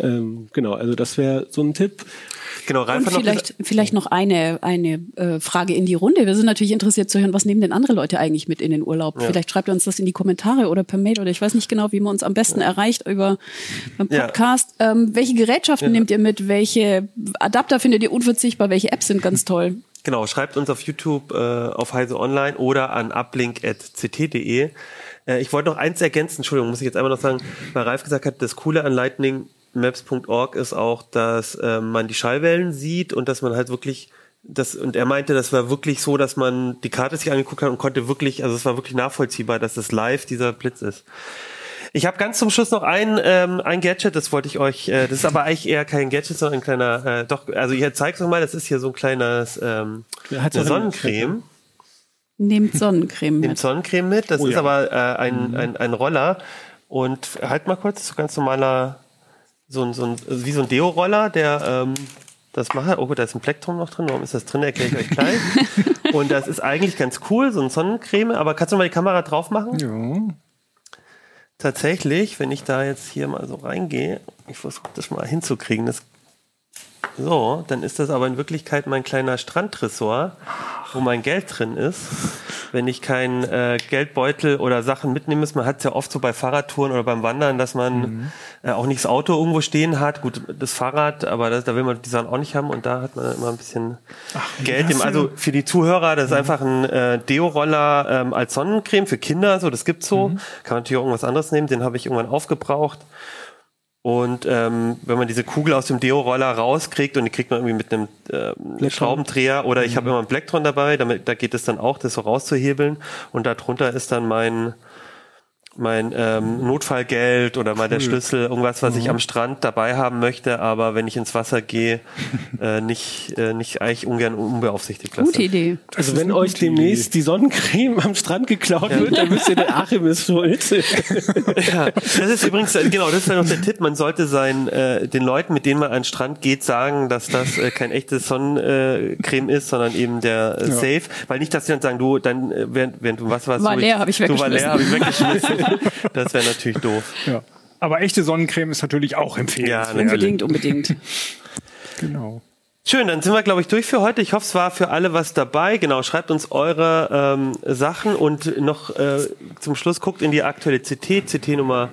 ähm, genau. Also das wäre so ein Tipp. Genau, Ralf Und hat noch vielleicht, vielleicht noch eine, eine äh, Frage in die Runde. Wir sind natürlich interessiert zu hören, was nehmen denn andere Leute eigentlich mit in den Urlaub? Vielleicht schreibt ihr uns das in die Kommentare oder per Mail oder ich weiß nicht genau, wie man uns am besten erreicht über beim Ja. Podcast. Ähm, welche Gerätschaften nehmt ihr mit? Welche Adapter findet ihr unverzichtbar? Welche Apps sind ganz toll? Genau, schreibt uns auf YouTube, äh, auf Heise Online oder an uplink.ct.de. Äh, ich wollte noch eins ergänzen, Entschuldigung, muss ich jetzt einmal noch sagen, weil Ralf gesagt hat, das Coole an lightningmaps.org ist auch, dass äh, man die Schallwellen sieht und dass man halt wirklich das, und er meinte, das war wirklich so, dass man die Karte sich angeguckt hat und konnte wirklich, also es war wirklich nachvollziehbar, dass das live dieser Blitz ist. Ich habe ganz zum Schluss noch ein, ähm, ein Gadget, das wollte ich euch, äh, das ist aber eigentlich eher kein Gadget, sondern ein kleiner, äh, doch, also ich zeig's noch mal, das ist hier so ein kleines, ähm, eine Sonnencreme. Nehmt Sonnencreme Nehmt mit. Sonnencreme mit, das Oh ist ja. aber äh, ein, ein, ein Roller und halt mal kurz, so ganz normaler, so ein, so ein, wie so ein Deo-Roller, der ähm, das macht. Oh, da ist ein Plektrum noch drin. Warum ist das drin? Erkläre ich euch gleich. und das ist eigentlich ganz cool, so ein Sonnencreme. Aber kannst du mal die Kamera drauf machen? Ja. Tatsächlich, wenn ich da jetzt hier mal so reingehe, ich versuche das mal hinzukriegen, das so, dann ist das aber in Wirklichkeit mein kleiner Strandtresor, wo mein Geld drin ist. Wenn ich keinen äh, Geldbeutel oder Sachen mitnehmen muss, man hat es ja oft so bei Fahrradtouren oder beim Wandern, dass man äh, auch nicht das Auto irgendwo stehen hat. Gut, das Fahrrad, aber das, da will man die Sachen auch nicht haben und da hat man immer ein bisschen Geld. Im, also für die Zuhörer, das ist einfach ein äh, Deo-Roller ähm, als Sonnencreme für Kinder, so das gibt's so. Kann man natürlich auch irgendwas anderes nehmen, den habe ich irgendwann aufgebraucht. Und ähm, wenn man diese Kugel aus dem Deo-Roller rauskriegt und die kriegt man irgendwie mit einem ähm, Schraubendreher oder ich habe immer einen Blacktron dabei, damit da geht es dann auch, das so rauszuhebeln. Und darunter ist dann mein mein ähm, Notfallgeld oder mal der Schlüssel, irgendwas, was ich am Strand dabei haben möchte, aber wenn ich ins Wasser gehe, äh, nicht, äh, nicht eigentlich ungern unbeaufsichtigt lasse. Gute Idee. Also wenn euch demnächst die Sonnencreme am Strand geklaut wird, dann wisst ihr, der Achim ist schuld. Ja, das ist übrigens, äh, genau, das ist dann noch der Tipp. Man sollte sein, äh, den Leuten, mit denen man an den Strand geht, sagen, dass das äh, kein echtes Sonnencreme ist, sondern eben der äh, Safe. Weil nicht, dass sie dann sagen, du, dann, äh, während, während du was warst, War du, leer, hab ich Du war weggeschmissen. leer, habe ich weggeschmissen. das wäre natürlich doof. ja. Aber echte Sonnencreme ist natürlich auch empfehlenswert. Ja, Unbedingt, unbedingt. Genau. Schön, dann sind wir, glaube ich, durch für heute. Ich hoffe, es war für alle was dabei. Genau, schreibt uns eure ähm, Sachen und noch äh, zum Schluss guckt in die aktuelle CT, CT Nummer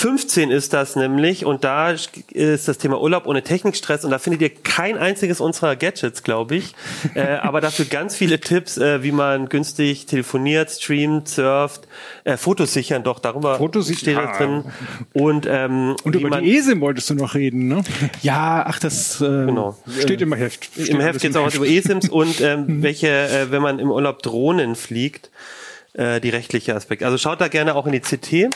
15 ist das nämlich und da ist das Thema Urlaub ohne Technikstress und da findet ihr kein einziges unserer Gadgets, glaube ich, äh, aber dafür ganz viele Tipps, äh, wie man günstig telefoniert, streamt, surft, äh, Fotos sichern, doch darüber Fotos steht das drin und ähm, Und über man, die ESIM wolltest du noch reden, ne? ja, ach, das ähm, genau. Steht im Heft. Steht Im Heft geht es auch was über eSIMs und ähm, welche, äh, wenn man im Urlaub Drohnen fliegt, äh, die rechtliche Aspekte. Also schaut da gerne auch in die CT.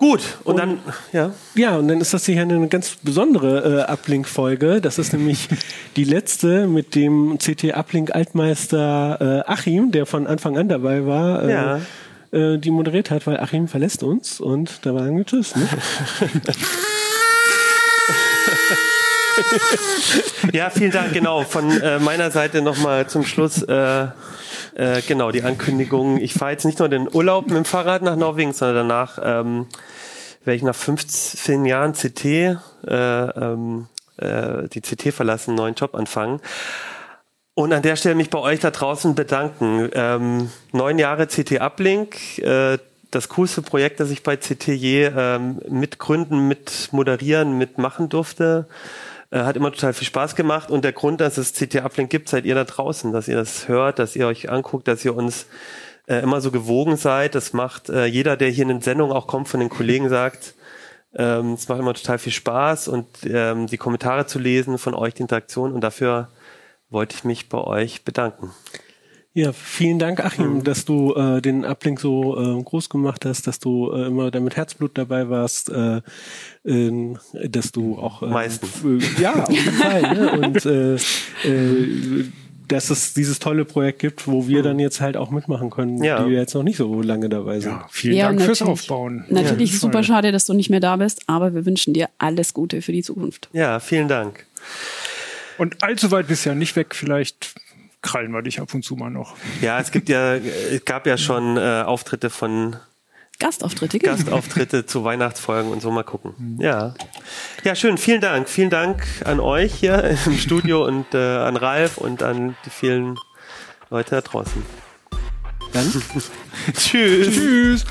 Gut, und, dann, ja. Ja, und dann ist das hier eine ganz besondere äh, Uplink-Folge. Das ist nämlich die letzte mit dem CT-Uplink-Altmeister äh, Achim, der von Anfang an dabei war, äh, Ja. äh, die moderiert hat, weil Achim verlässt uns und da waren wir Tschüss. Ne? Ja, vielen Dank, genau. Von äh, meiner Seite nochmal zum Schluss, äh, genau, die Ankündigung. Ich fahre jetzt nicht nur den Urlaub mit dem Fahrrad nach Norwegen, sondern danach ähm, werde ich nach 15 Jahren CT, äh, ähm, äh, die CT verlassen, einen neuen Job anfangen. Und an der Stelle mich bei euch da draußen bedanken. Ähm, neun Jahre CT Uplink, äh, das coolste Projekt, das ich bei CT je ähm, mitgründen, mit moderieren, mitmachen durfte. Äh, hat immer total viel Spaß gemacht und der Grund, dass es CT Uplink gibt, seid ihr da draußen, dass ihr das hört, dass ihr euch anguckt, dass ihr uns äh, immer so gewogen seid. Das macht äh, jeder, der hier in den Sendung auch kommt, von den Kollegen sagt, ähm, es macht immer total viel Spaß und ähm, die Kommentare zu lesen von euch, die Interaktion und dafür wollte ich mich bei euch bedanken. Ja, vielen Dank, Achim, dass du äh, den Uplink so äh, groß gemacht hast, dass du äh, immer da mit Herzblut dabei warst, äh, äh, dass du auch äh, Meistens. Äh, ja, auf jeden Fall. Ne? Und äh, äh, dass es dieses tolle Projekt gibt, wo wir dann jetzt halt auch mitmachen können, Ja. die jetzt noch nicht so lange dabei sind. Ja, vielen Ja, Dank fürs. Aufbauen. Natürlich Ja, super toll. schade, dass du nicht mehr da bist, aber wir wünschen dir alles Gute für die Zukunft. Ja, vielen Dank. Und allzu weit bist du ja nicht weg. Vielleicht krallen wir dich ab und zu mal noch. Ja, es gibt ja, es gab ja schon äh, Auftritte von Gastauftritte, genau. Gastauftritte zu Weihnachtsfolgen und so mal gucken. Ja. Ja, schön. Vielen Dank. Vielen Dank an euch hier im Studio und äh, an Ralf und an die vielen Leute da draußen. Dann Tschüss. Tschüss.